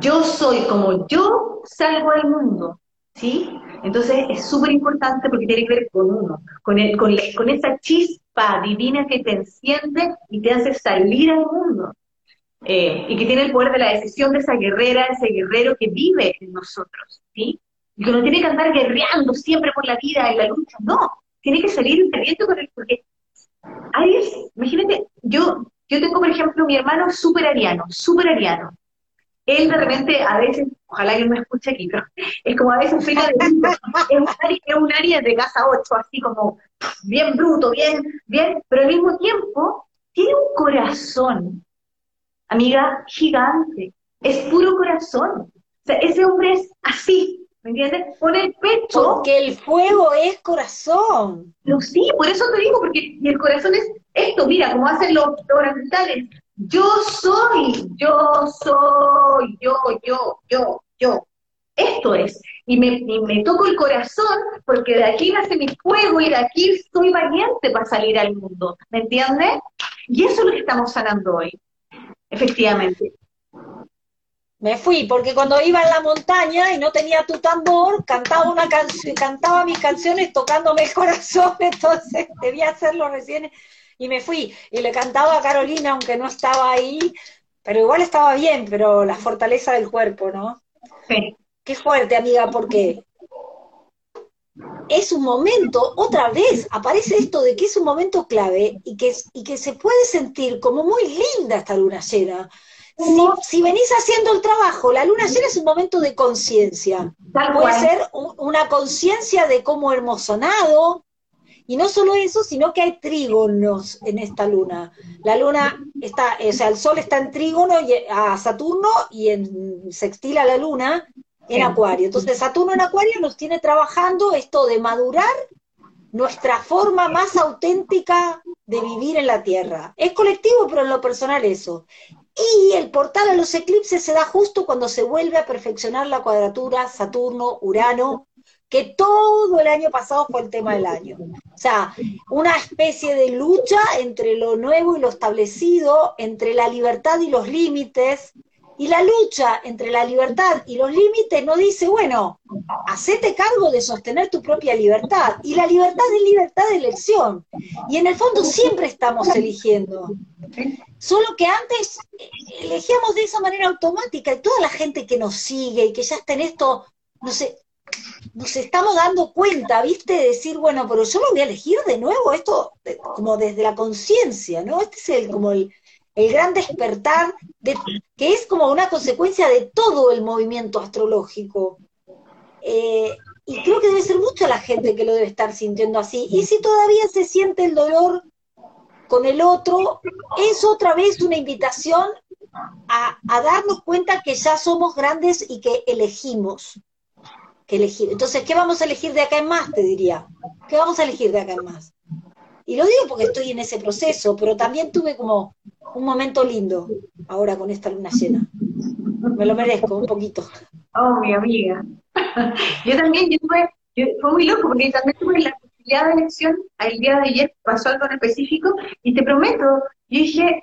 Yo soy como yo salgo al mundo, ¿sí? Entonces es súper importante porque tiene que ver con uno, con, el, con, esa chispa divina que te enciende y te hace salir al mundo. Eh, y que tiene el poder de la decisión de esa guerrera, ese guerrero que vive en nosotros, ¿sí? Y que no tiene que andar guerreando siempre por la vida y la lucha, no, tiene que salir caliente con él, porque Aries, imagínate, yo, yo tengo, por ejemplo, mi hermano súper ariano, súper ariano, él de repente, a veces, ojalá que no me escuche aquí, pero es como a veces un de es un, área, es un área de casa 8, así como bien bruto, bien, bien, pero al mismo tiempo tiene un corazón, amiga, gigante, es puro corazón. O sea, ese hombre es así, ¿me entiendes? Pone el pecho. Porque el fuego es corazón. No, sí, por eso te digo, porque el corazón es esto, mira, como hacen los, los orientales, yo soy, yo soy, yo, yo, yo, yo. Esto es. Y me, me toco el corazón porque de aquí nace mi fuego y de aquí soy valiente para salir al mundo. ¿Me entiendes? Y eso es lo que estamos sanando hoy. Efectivamente. Me fui, porque cuando iba en la montaña y no tenía tu tambor, cantaba una canción, cantaba mis canciones tocándome el corazón, entonces debía hacerlo recién y me fui. Y le cantaba a Carolina, aunque no estaba ahí, pero igual estaba bien, pero la fortaleza del cuerpo, ¿no? Sí. Qué fuerte, amiga, porque es un momento, otra vez aparece esto de que es un momento clave y que, y que se puede sentir como muy linda esta luna llena. Si, venís haciendo el trabajo, la luna llena es un momento de conciencia. Puede ser una conciencia de cómo hemos sonado, y no solo eso, sino que hay trígonos en esta luna. La luna está, o sea, el sol está en trígono a Saturno y en sextil a la luna en Acuario. Entonces, Saturno en Acuario nos tiene trabajando esto de madurar nuestra forma más auténtica de vivir en la Tierra. Es colectivo, pero en lo personal eso. Y el portal a los eclipses se da justo cuando se vuelve a perfeccionar la cuadratura Saturno-Urano, que todo el año pasado fue el tema del año. O sea, una especie de lucha entre lo nuevo y lo establecido, entre la libertad y los límites, y la lucha entre la libertad y los límites no dice, bueno, hacete cargo de sostener tu propia libertad. Y la libertad es libertad de elección. Y en el fondo siempre estamos eligiendo. Solo que antes elegíamos de esa manera automática y toda la gente que nos sigue y que ya está en esto, no sé, nos estamos dando cuenta, ¿viste? De decir, bueno, pero yo lo voy a elegir de nuevo, esto como desde la conciencia, ¿no? Este es el, como el, el gran despertar, de, que es como una consecuencia de todo el movimiento astrológico. Eh, y creo que debe ser mucha la gente que lo debe estar sintiendo así. Y si todavía se siente el dolor con el otro, es otra vez una invitación a darnos cuenta que ya somos grandes y que elegimos. Que elegir. Entonces, ¿qué vamos a elegir de acá en más? Te diría. ¿Qué vamos a elegir de acá en más? Y lo digo porque estoy en ese proceso, pero también tuve como un momento lindo ahora con esta luna llena. Me lo merezco un poquito. Oh, mi amiga. yo también, yo tuve, fue muy loco porque también tuve la posibilidad de elección, el día de ayer pasó algo en específico, y te prometo, yo dije,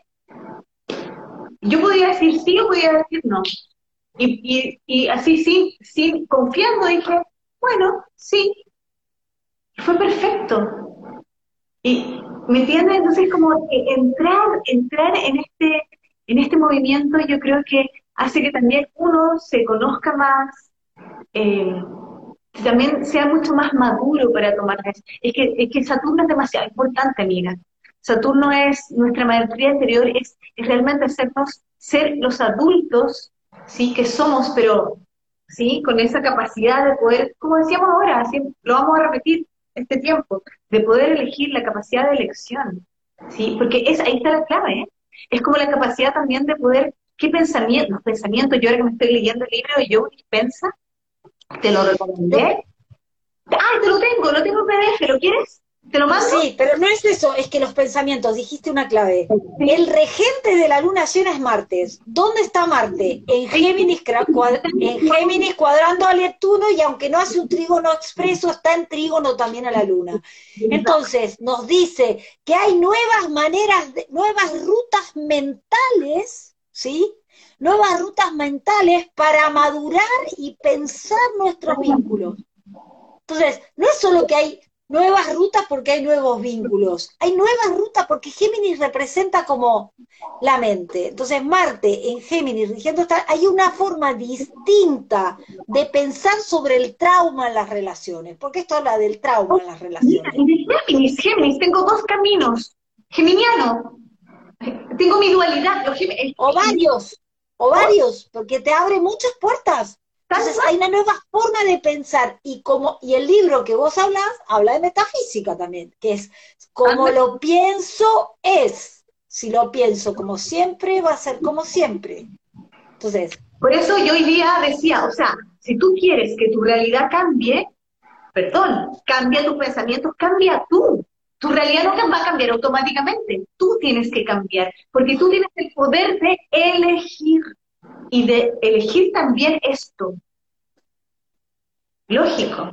yo podía decir sí o podía decir no. Y, y, así, sí, sí, confiando, dije, bueno, sí. fue perfecto. Y ¿Me entiendes? Entonces, como entrar, entrar en este, en este movimiento, yo creo que hace que también uno se conozca más, eh, también sea mucho más maduro para tomar es que, es que Saturno es demasiado importante, amiga. Saturno es nuestra maestría interior, es, es, realmente hacernos ser los adultos, sí, que somos, pero sí, con esa capacidad de poder, como decíamos ahora, lo vamos a repetir, este tiempo, de poder elegir la capacidad de elección, ¿sí? Porque es, ahí está la clave, ¿eh? Es como la capacidad también de poder, ¿qué pensamientos? Pensamientos, yo ahora que me estoy leyendo el libro de Joe Dispensa, te lo recomendé. Ah, te lo tengo, lo tengo en PDF, ¿lo quieres? Sí, pero no es eso, es que los pensamientos, dijiste una clave. El regente de la luna llena es Martes. ¿Dónde está Marte? En Géminis, en cuadrando a Neptuno y aunque no hace un trígono expreso, está en trígono también a la luna. Entonces, nos dice que hay nuevas maneras, nuevas rutas mentales, ¿sí? Nuevas rutas mentales para madurar y pensar nuestros vínculos. Entonces, no es solo que hay nuevas rutas porque hay nuevos vínculos. Hay nuevas rutas porque Géminis representa como la mente. Entonces, Marte en Géminis, rigiendo hay una forma distinta de pensar sobre el trauma en las relaciones. Porque esto habla del trauma en las relaciones. Géminis, Géminis, tengo dos caminos. Geminiano. Tengo mi dualidad. o varios, o varios, porque te abre muchas puertas. Entonces hay una nueva forma de pensar y como y el libro que vos hablas habla de metafísica también, que es como lo pienso es. Si lo pienso como siempre va a ser como siempre. Entonces, por eso yo hoy día decía, o sea, si tú quieres que tu realidad cambie, perdón, cambia tus pensamientos, cambia tú. Tu realidad no va a cambiar automáticamente. Tú tienes que cambiar, porque tú tienes el poder de elegir y de elegir también esto. Lógico.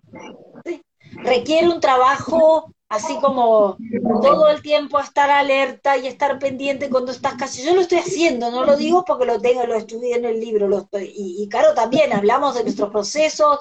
Requiere un trabajo así como todo el tiempo estar alerta y estar pendiente cuando estás casi. Yo lo estoy haciendo, no lo digo porque lo tengo, lo estudié en el libro, lo estoy, y, y Caro también, hablamos de nuestros procesos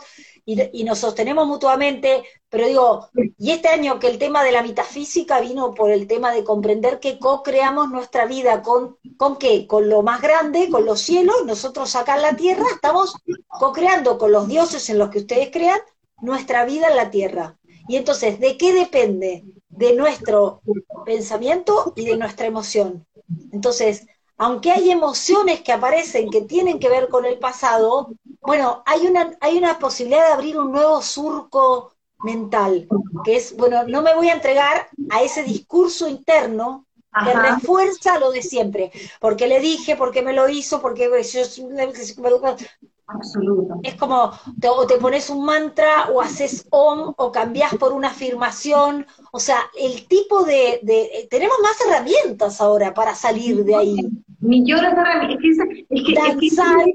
y, nos sostenemos mutuamente, pero digo, y este año que el tema de la metafísica vino por el tema de comprender que co-creamos nuestra vida con, ¿con qué? Con lo más grande, con los cielos, nosotros acá en la tierra estamos co-creando con los dioses en los que ustedes crean nuestra vida en la tierra. Y entonces, ¿de qué depende? De nuestro pensamiento y de nuestra emoción. Entonces, aunque hay emociones que aparecen que tienen que ver con el pasado, bueno, hay una, hay una posibilidad de abrir un nuevo surco mental, que es, bueno, no me voy a entregar a ese discurso interno que refuerza lo de siempre, porque le dije, porque me lo hizo, porque yo... Absoluto. Es como, te, o te pones un mantra, o haces om, o cambias por una afirmación, o sea, el tipo de, de tenemos más herramientas ahora para salir de ahí. Millones de herramientas. Es que, es que,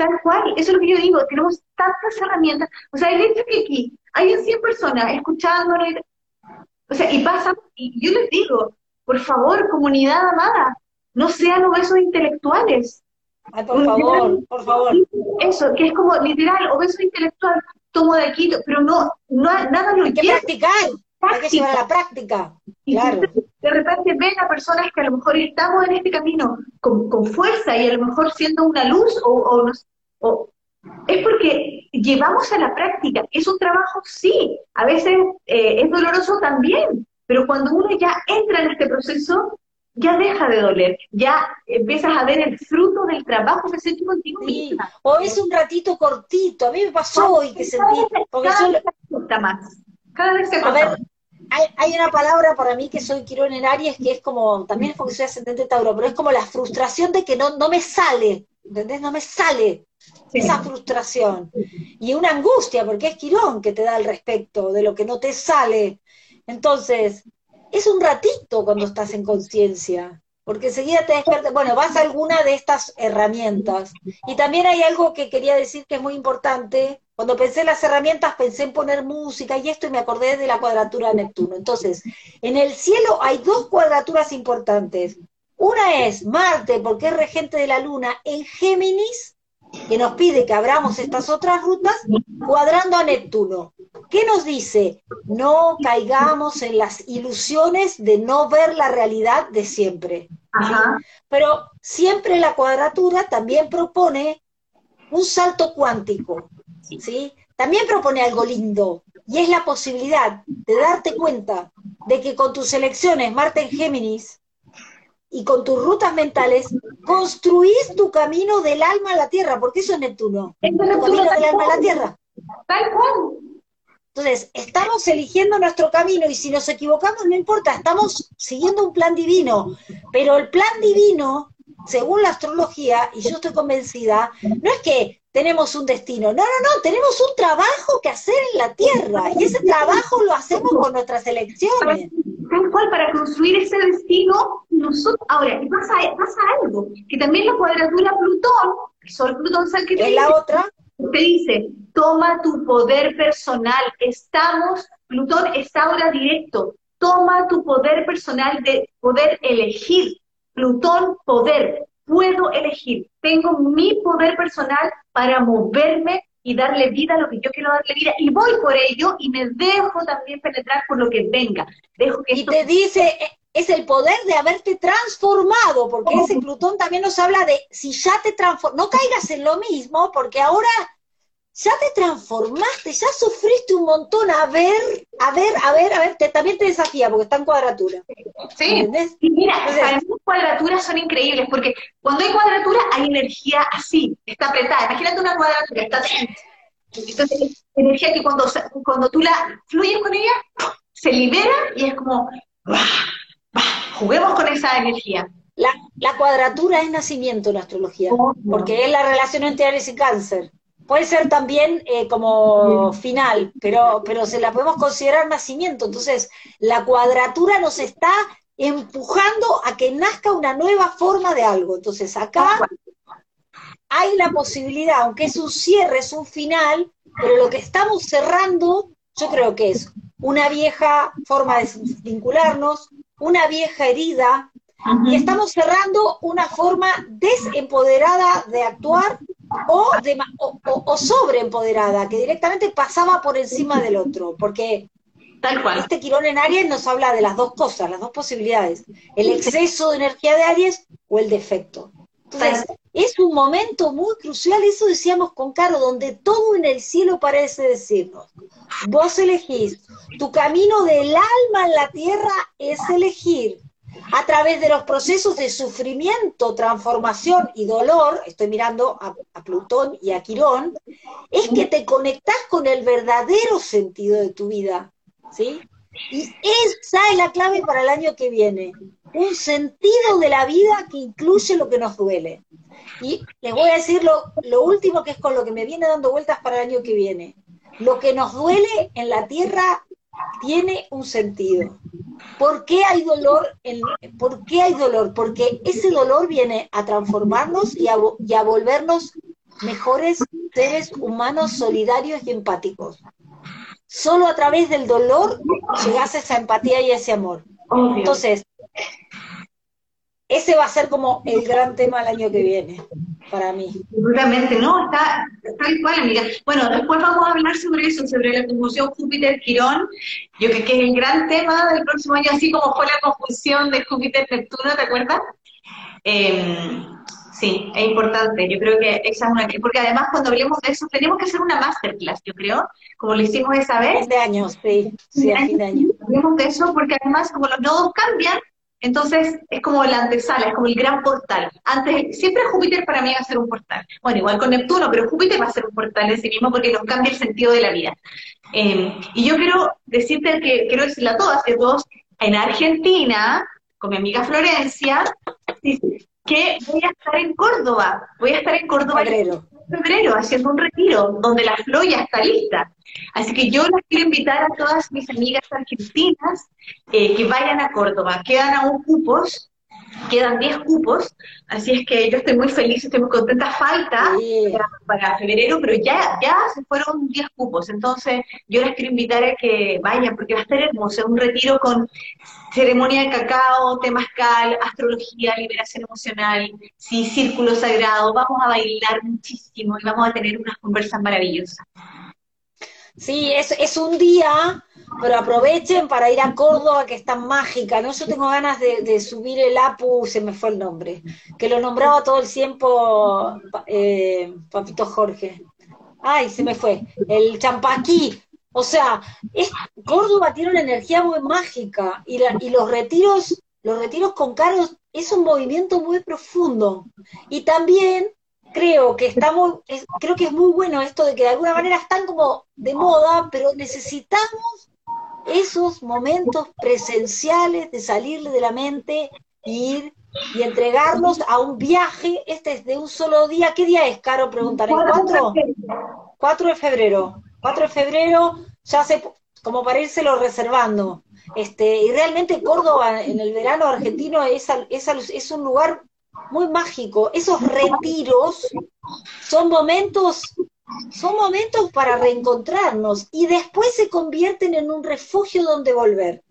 tal cual, eso es lo que yo digo, tenemos tantas herramientas. O sea, el hecho que aquí hay 100 personas escuchándonos, o sea, y pasa, y yo les digo, por favor, comunidad amada, no sean obesos intelectuales. Ay, por favor, por favor. Eso, que es como literal, obeso intelectual, tomo de aquí, pero no, no nada lo Hay que practicar, hay que llevar a la práctica. claro. De repente ven a personas que a lo mejor estamos en este camino con, con fuerza y a lo mejor siendo una luz o, o, o es porque llevamos a la práctica. Es un trabajo, sí, a veces eh, es doloroso también, pero cuando uno ya entra en este proceso, ya deja de doler, ya empiezas a ver el fruto del trabajo que has hecho contigo O es un ratito cortito, a mí me pasó hoy que sentí... Porque cada vez se más, cada vez se A ver, hay, una palabra para mí que soy Quirón en Aries que es como, también es porque soy ascendente Tauro, pero es como la frustración de que no, no me sale, ¿entendés? No me sale esa frustración. Y una angustia, porque es Quirón que te da el respecto de lo que no te sale. Entonces, es un ratito cuando estás en conciencia, porque enseguida te despiertas, bueno, vas a alguna de estas herramientas. Y también hay algo que quería decir que es muy importante. Cuando pensé en las herramientas, pensé en poner música y esto y me acordé de la cuadratura de Neptuno. Entonces, en el cielo hay dos cuadraturas importantes. Una es Marte, porque es regente de la Luna, en Géminis, que nos pide que abramos estas otras rutas, cuadrando a Neptuno. ¿Qué nos dice? No caigamos en las ilusiones de no ver la realidad de siempre. Pero siempre la cuadratura también propone un salto cuántico, ¿sí? También propone algo lindo, y es la posibilidad de darte cuenta de que con tus elecciones Marte en Géminis y con tus rutas mentales construís tu camino del alma a la tierra, porque eso es Neptuno. Es tu camino del alma a la tierra. Tal cual. Entonces, estamos eligiendo nuestro camino y si nos equivocamos no importa, estamos siguiendo un plan divino, pero el plan divino, según la astrología, y yo estoy convencida, no es que tenemos un destino, no, no, no, tenemos un trabajo que hacer en la tierra y ese trabajo lo hacemos con nuestras elecciones. Tal cual, para construir ese destino, nosotros, ahora, pasa, pasa algo, que también la cuadratura Plutón, Sol, Plutón, San que es la otra, te dice, toma tu poder personal, estamos, Plutón está ahora directo, toma tu poder personal de poder elegir, Plutón, poder, puedo elegir, tengo mi poder personal para moverme y darle vida a lo que yo quiero darle vida, y voy por ello y me dejo también penetrar por lo que venga. Dejo que y te dice, es el poder de haberte transformado, porque ese Plutón también nos habla de si ya te transformas, no caigas en lo mismo, porque ahora ya te transformaste, ya sufriste un montón, a ver, a ver, a ver, a ver, te, también te desafía porque está en cuadratura. Sí, y mira, para mí cuadraturas son increíbles, porque cuando hay cuadratura hay energía así, está apretada. Imagínate una cuadratura, está entonces, energía que cuando, cuando tú la fluyes con ella, se libera y es como, juguemos con esa energía. La, la, cuadratura es nacimiento en astrología, oh, porque es la relación entre Aries y Cáncer. Puede ser también eh, como final, pero, pero se la podemos considerar nacimiento. Entonces, la cuadratura nos está empujando a que nazca una nueva forma de algo. Entonces, acá hay la posibilidad, aunque es un cierre, es un final, pero lo que estamos cerrando, yo creo que es una vieja forma de vincularnos, una vieja herida, y estamos cerrando una forma desempoderada de actuar o, de, o, sobreempoderada, que directamente pasaba por encima del otro, porque Tal cual. Este Quirón en Aries nos habla de las dos cosas, las dos posibilidades, el exceso de energía de Aries o el defecto. Entonces, es un momento muy crucial, eso decíamos con Caro, donde todo en el cielo parece decirnos, vos elegís, tu camino del alma en la tierra es elegir a través de los procesos de sufrimiento, transformación y dolor, estoy mirando a, Plutón y a Quirón, es que te conectás con el verdadero sentido de tu vida, ¿sí? Y esa es la clave para el año que viene, un sentido de la vida que incluye lo que nos duele. Y les voy a decir lo, lo último que es con lo que me viene dando vueltas para el año que viene. Lo que nos duele en la tierra tiene un sentido. ¿Por qué hay dolor? En, ¿Por qué hay dolor? Porque ese dolor viene a transformarnos y a, y a volvernos mejores seres humanos solidarios y empáticos. Solo a través del dolor llegas a esa empatía y ese amor. Entonces, ese va a ser como el gran tema el año que viene, para mí. Seguramente, no, está tal cual, amiga. Bueno, después vamos a hablar sobre eso, sobre la conjunción Júpiter-Quirón, yo creo que es el gran tema del próximo año, así como fue la conjunción de Júpiter-Neptuno, ¿te acuerdas? Em, sí, es importante, yo creo que esa es una... Porque además cuando hablemos de eso, tenemos que hacer una masterclass, yo creo, como lo hicimos esa vez. De años, sí, sí, a fin de año. Hablemos de eso porque además como los nodos cambian, entonces es como la antesala, es como el gran portal. Antes, siempre Júpiter para mí va a ser un portal. Bueno, igual con Neptuno, pero Júpiter va a ser un portal en sí mismo porque nos cambia el sentido de la vida. Em, y yo quiero decirte que, quiero decirle a todas que todos, en Argentina, con mi amiga Florencia, que voy a estar en Córdoba. Voy a estar en Córdoba en febrero haciendo un retiro donde la flor ya está lista. Así que yo las quiero invitar a todas mis amigas argentinas eh, que vayan a Córdoba. Quedan aún cupos, quedan 10 cupos, así es que yo estoy muy feliz, estoy muy contenta. Falta para, febrero, pero ya, ya se fueron 10 cupos. Entonces yo las quiero invitar a que vayan, porque va a estar hermoso. Un retiro con ceremonia de cacao, temazcal, astrología, liberación emocional, sí, círculo sagrado. Vamos a bailar muchísimo y vamos a tener unas conversas maravillosas. Sí, es, es un día, pero aprovechen para ir a Córdoba, que es tan mágica, ¿no? Yo tengo ganas de, subir el Apu, se me fue el nombre, que lo nombraba todo el tiempo eh, Papito Jorge. Ay, se me fue. El Champaquí. O sea, es, Córdoba tiene una energía muy mágica y, y los retiros, los retiros con cargos es un movimiento muy profundo. Y también creo que está creo que es muy bueno esto de que de alguna manera están como de moda, pero necesitamos esos momentos presenciales de salirle de la mente, ir y entregarnos a un viaje, este es de un solo día, ¿qué día es, Caro? Preguntaré, ¿cuatro? 4 de febrero, 4 de febrero, ya se, como para írselo reservando. Este, y realmente Córdoba en el verano argentino es, es, es un lugar muy mágico. Esos retiros son momentos, son momentos para reencontrarnos y después se convierten en un refugio donde volver.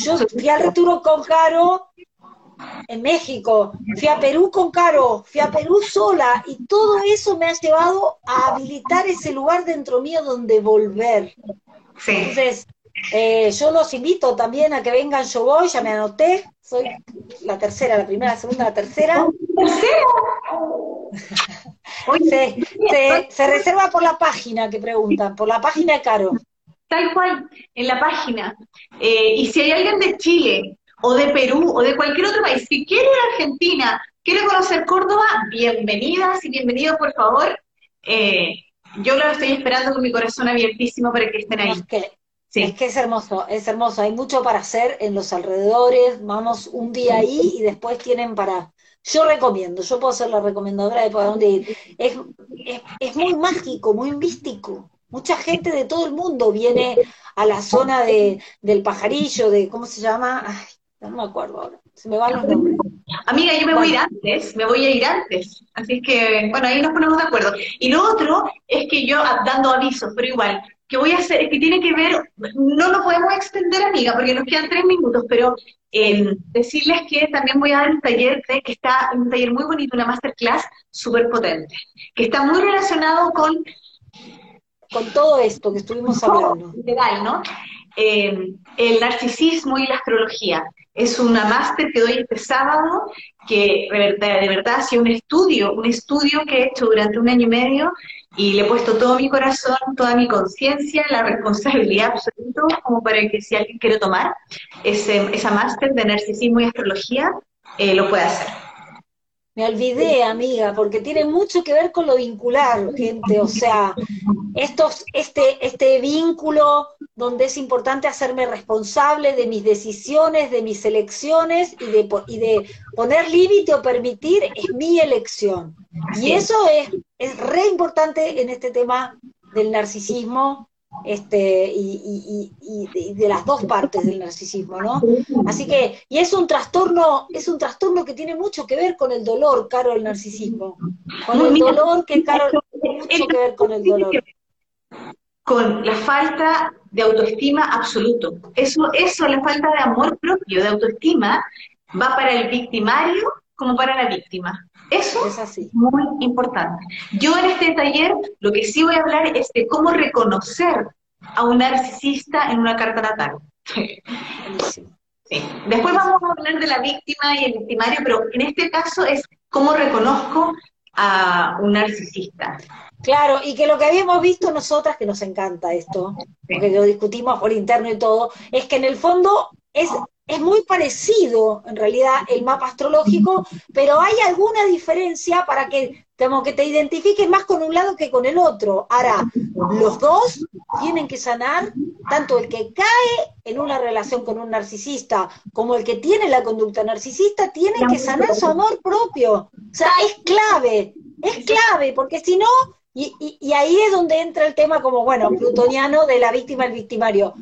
Yo fui al retiro con Caro en México, fui a Perú con Caro, fui a Perú sola y todo eso me ha llevado a habilitar ese lugar dentro mío donde volver. Entonces, eh, yo los invito también a que vengan, yo voy, ya me anoté, soy la tercera, la primera, la segunda, la tercera. se, se, reserva por la página que preguntan, por la página de Caro. Tal cual, en la página. Eh, y si hay alguien de Chile, o de Perú, o de cualquier otro país, si quiere ir a Argentina, quiere conocer Córdoba, bienvenidas y bienvenidos, por favor. Eh, yo lo estoy esperando con mi corazón abiertísimo para que estén ahí. Es que es hermoso, es hermoso. Hay mucho para hacer en los alrededores. Vamos un día ahí y después tienen para. Yo recomiendo, yo puedo ser la recomendadora de para dónde ir. Es, es, muy mágico, muy místico. Mucha gente de todo el mundo viene a la zona de, del pajarillo, de, ¿cómo se llama? Ay, no me acuerdo ahora, se me van los nombres. Amiga, yo me voy a ir antes, me voy a ir antes. Así que, bueno, ahí nos ponemos de acuerdo. Y lo otro es que yo, ah, dando avisos, pero igual, que voy a hacer, que tiene que ver, no lo podemos extender, amiga, porque nos quedan tres minutos, pero eh, decirles que también voy a dar un taller, de, que está un taller muy bonito, una masterclass súper potente, que está muy relacionado con... Con todo esto que estuvimos hablando. Legal, ¿no? Eh, el narcisismo y la astrología. Es una máster que doy este sábado, que de verdad, de ha sido un estudio, un estudio que he hecho durante un año y medio y le he puesto todo mi corazón, toda mi conciencia, la responsabilidad absoluta, como para que si alguien quiere tomar ese, esa máster de narcisismo y astrología, eh, lo pueda hacer. Me olvidé, amiga, porque tiene mucho que ver con lo vincular, gente. O sea, estos, este, este vínculo donde es importante hacerme responsable de mis decisiones, de mis elecciones y de, y de poner límite o permitir es mi elección. Y eso es, es re importante en este tema del narcisismo este, y, de las dos partes del narcisismo, ¿no? Así que, y es un trastorno, es un trastorno que tiene mucho que ver con el dolor, Caro, el narcisismo. Con el dolor que, Caro, tiene mucho que ver con el dolor. Con la falta de autoestima absoluto. Eso, eso, la falta de amor propio, de autoestima, va para el victimario como para la víctima. Eso es así. muy importante. Yo en este taller lo que sí voy a hablar es de cómo reconocer a un narcisista en una carta natal. Sí. Después vamos a hablar de la víctima y el victimario, pero en este caso es cómo reconozco a un narcisista. Claro, y que lo que habíamos visto nosotras, que nos encanta esto, porque lo discutimos por interno y todo, es que en el fondo es es muy parecido en realidad el mapa astrológico, pero hay alguna diferencia para que, como que te identifiques más con un lado que con el otro. Ahora, los dos tienen que sanar, tanto el que cae en una relación con un narcisista como el que tiene la conducta narcisista, tienen que sanar su amor propio. O sea, es clave, es clave, porque si no, y, ahí es donde entra el tema como, bueno, plutoniano de la víctima al victimario.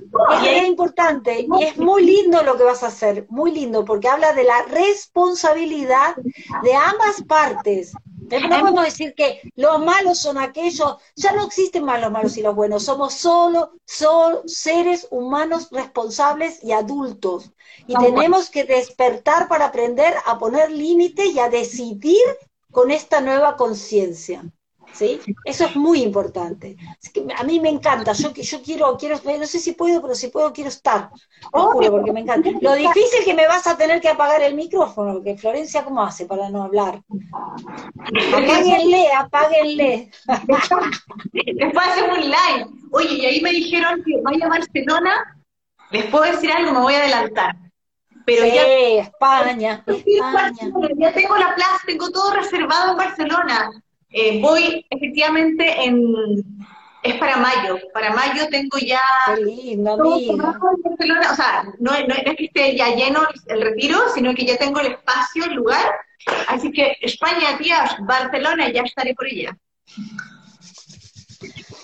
Es importante y es muy lindo lo que vas a hacer, muy lindo, porque habla de la responsabilidad de ambas partes. No podemos decir que los malos son aquellos, ya no existen más los malos y los buenos, somos solo, solo seres humanos responsables y adultos. Y tenemos que despertar para aprender a poner límites y a decidir con esta nueva conciencia. ¿Sí? Eso es muy importante. a mí me encanta, yo, yo quiero, quiero, no sé si puedo, pero si puedo quiero estar, porque me encanta. Lo difícil que me vas a tener que apagar el micrófono, porque Florencia, ¿cómo hace para no hablar? Apáguenle, apáguenle. Después hacemos un live. Oye, y ahí me dijeron que vaya a Barcelona, les puedo decir algo, me voy a adelantar. Pero ya, España, España. Ya tengo la plaza, tengo todo reservado en Barcelona. Eh, voy efectivamente en... Es para mayo. Para mayo tengo ya... Qué lindo, O sea, no, no, es que esté ya lleno el retiro, sino que ya tengo el espacio, el lugar. Así que España, tía, Barcelona, ya estaré por allá.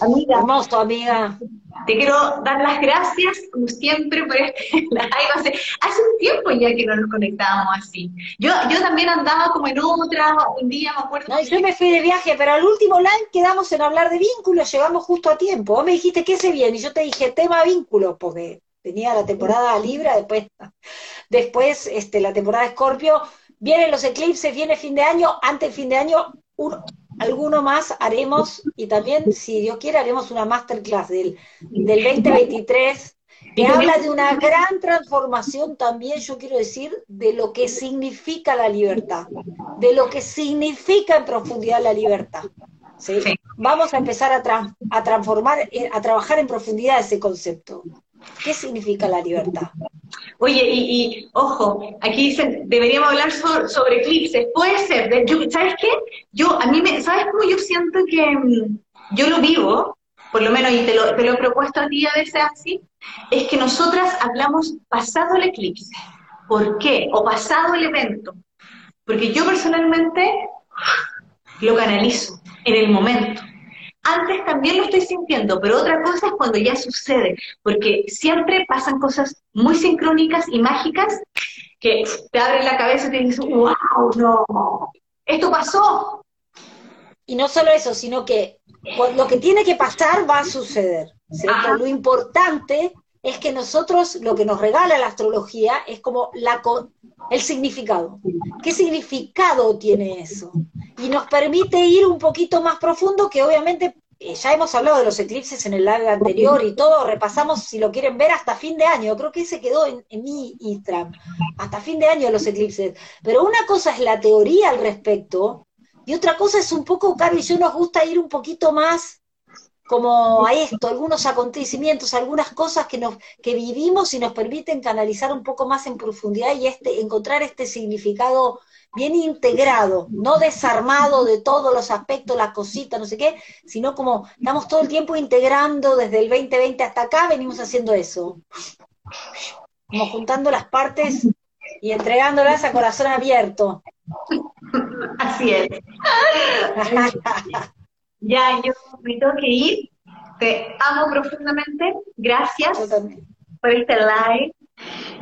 Amiga. Hermoso, amiga. Te quiero dar las gracias, como siempre, por este live. Hace, hace un tiempo ya que no nos conectábamos así. Yo, yo también andaba como en otra, un día me acuerdo. No, yo me fui de viaje, pero al último live quedamos en hablar de vínculos, llegamos justo a tiempo. Vos me dijiste que se viene, y yo te dije tema vínculos, porque tenía la temporada Libra, después, después este, la temporada Escorpio, vienen los eclipses, viene fin de año, antes del fin de año, uno, alguno más haremos, y también, si Dios quiere, haremos una masterclass del, del 2023, que habla de una gran transformación también, yo quiero decir, de lo que significa la libertad, de lo que significa en profundidad la libertad. ¿sí? Vamos a empezar a, a transformar, eh, a trabajar en profundidad ese concepto. ¿Qué significa la libertad? Oye, y, ojo, aquí dicen, deberíamos hablar sobre, eclipses. Puede ser, ¿sabes qué? Yo, a mí me, ¿sabes cómo yo siento que mm, yo lo vivo? Por lo menos, y te lo, te lo he propuesto a ti a veces así, es que nosotras hablamos pasado el eclipse. ¿Por qué? O pasado el evento. Porque yo personalmente lo canalizo en el momento. Antes también lo estoy sintiendo, pero otra cosa es cuando ya sucede, porque siempre pasan cosas muy sincrónicas y mágicas que te abren la cabeza y te dicen, wow, no, esto pasó. Y no solo eso, sino que lo que tiene que pasar va a suceder. Lo importante es que nosotros, lo que nos regala la astrología es como la, el significado. ¿Qué significado tiene eso? Y nos permite ir un poquito más profundo, que obviamente eh, ya hemos hablado de los eclipses en el live anterior y todo, repasamos si lo quieren ver hasta fin de año, creo que ese quedó en, en mi Instagram, hasta fin de año los eclipses. Pero una cosa es la teoría al respecto y otra cosa es un poco, Carlos y yo nos gusta ir un poquito más como a esto, algunos acontecimientos, algunas cosas que, nos, que vivimos y nos permiten canalizar un poco más en profundidad y este, encontrar este significado bien integrado, no desarmado de todos los aspectos, las cositas, no sé qué, sino como estamos todo el tiempo integrando desde el 2020 hasta acá, venimos haciendo eso. Como juntando las partes y entregándolas a corazón abierto. Así es. ya, yo me tengo que ir. Te amo profundamente. Gracias por este live.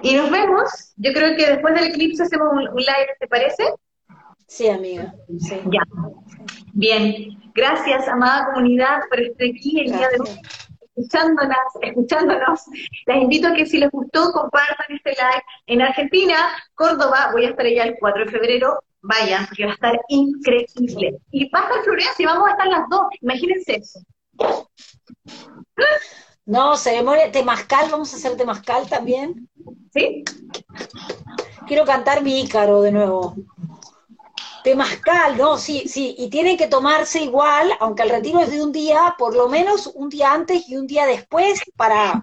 Y nos vemos. Yo creo que después del eclipse hacemos un, live, ¿te parece? Sí, amiga. Ya. Bien. Gracias, amada comunidad, por estar aquí el día de hoy escuchándonos, escuchándonos. Les invito a que si les gustó, compartan este live. En Argentina, Córdoba, voy a estar allá el 4 de febrero, vayan, porque va a estar increíble. Y va a estar Florencia y vamos a estar las dos, imagínense eso. No, ceremonia, temazcal, vamos a hacer temazcal también. ¿Sí? Quiero cantar mi Ícaro de nuevo. Temazcal, no, sí, sí, y tienen que tomarse igual, aunque el retiro es de un día, por lo menos un día antes y un día después para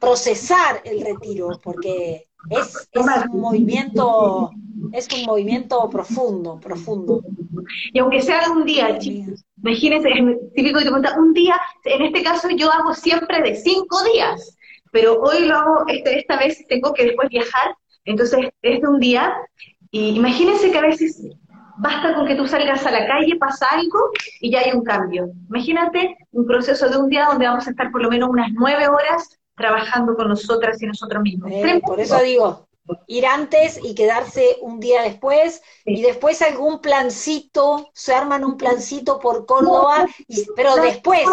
procesar el retiro, porque es, un movimiento, es un movimiento profundo, profundo. Y aunque sea un día, chicos, imagínense, es típico que te pregunta, un día, en este caso yo hago siempre de cinco días, pero hoy lo hago, este, esta vez tengo que después viajar, entonces es de un día, y imagínense que a veces basta con que tú salgas a la calle, pasa algo y ya hay un cambio. Imagínate un proceso de un día donde vamos a estar por lo menos unas nueve horas trabajando con nosotras y nosotros mismos. Eh, por eso digo, ir antes y quedarse un día después, y después algún plancito, se arman un plancito por Córdoba, pero después.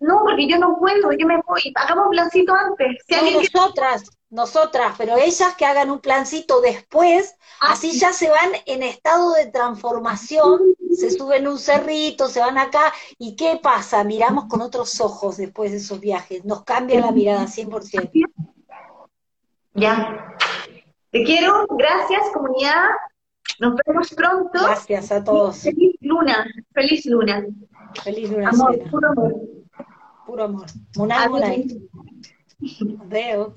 No, porque yo no puedo, yo me voy, hagamos un plancito antes. nosotras, nosotras, pero ellas que hagan un plancito después, así ya se van en estado de transformación, se suben un cerrito, se van acá, ¿y qué pasa? Miramos con otros ojos después de esos viajes, nos cambia la mirada 100%. Ya. Te quiero, gracias comunidad, nos vemos pronto. Gracias a todos. Feliz luna, feliz luna. Feliz luna. Amor, puro amor. Puro amor. Munay, munay. Veo.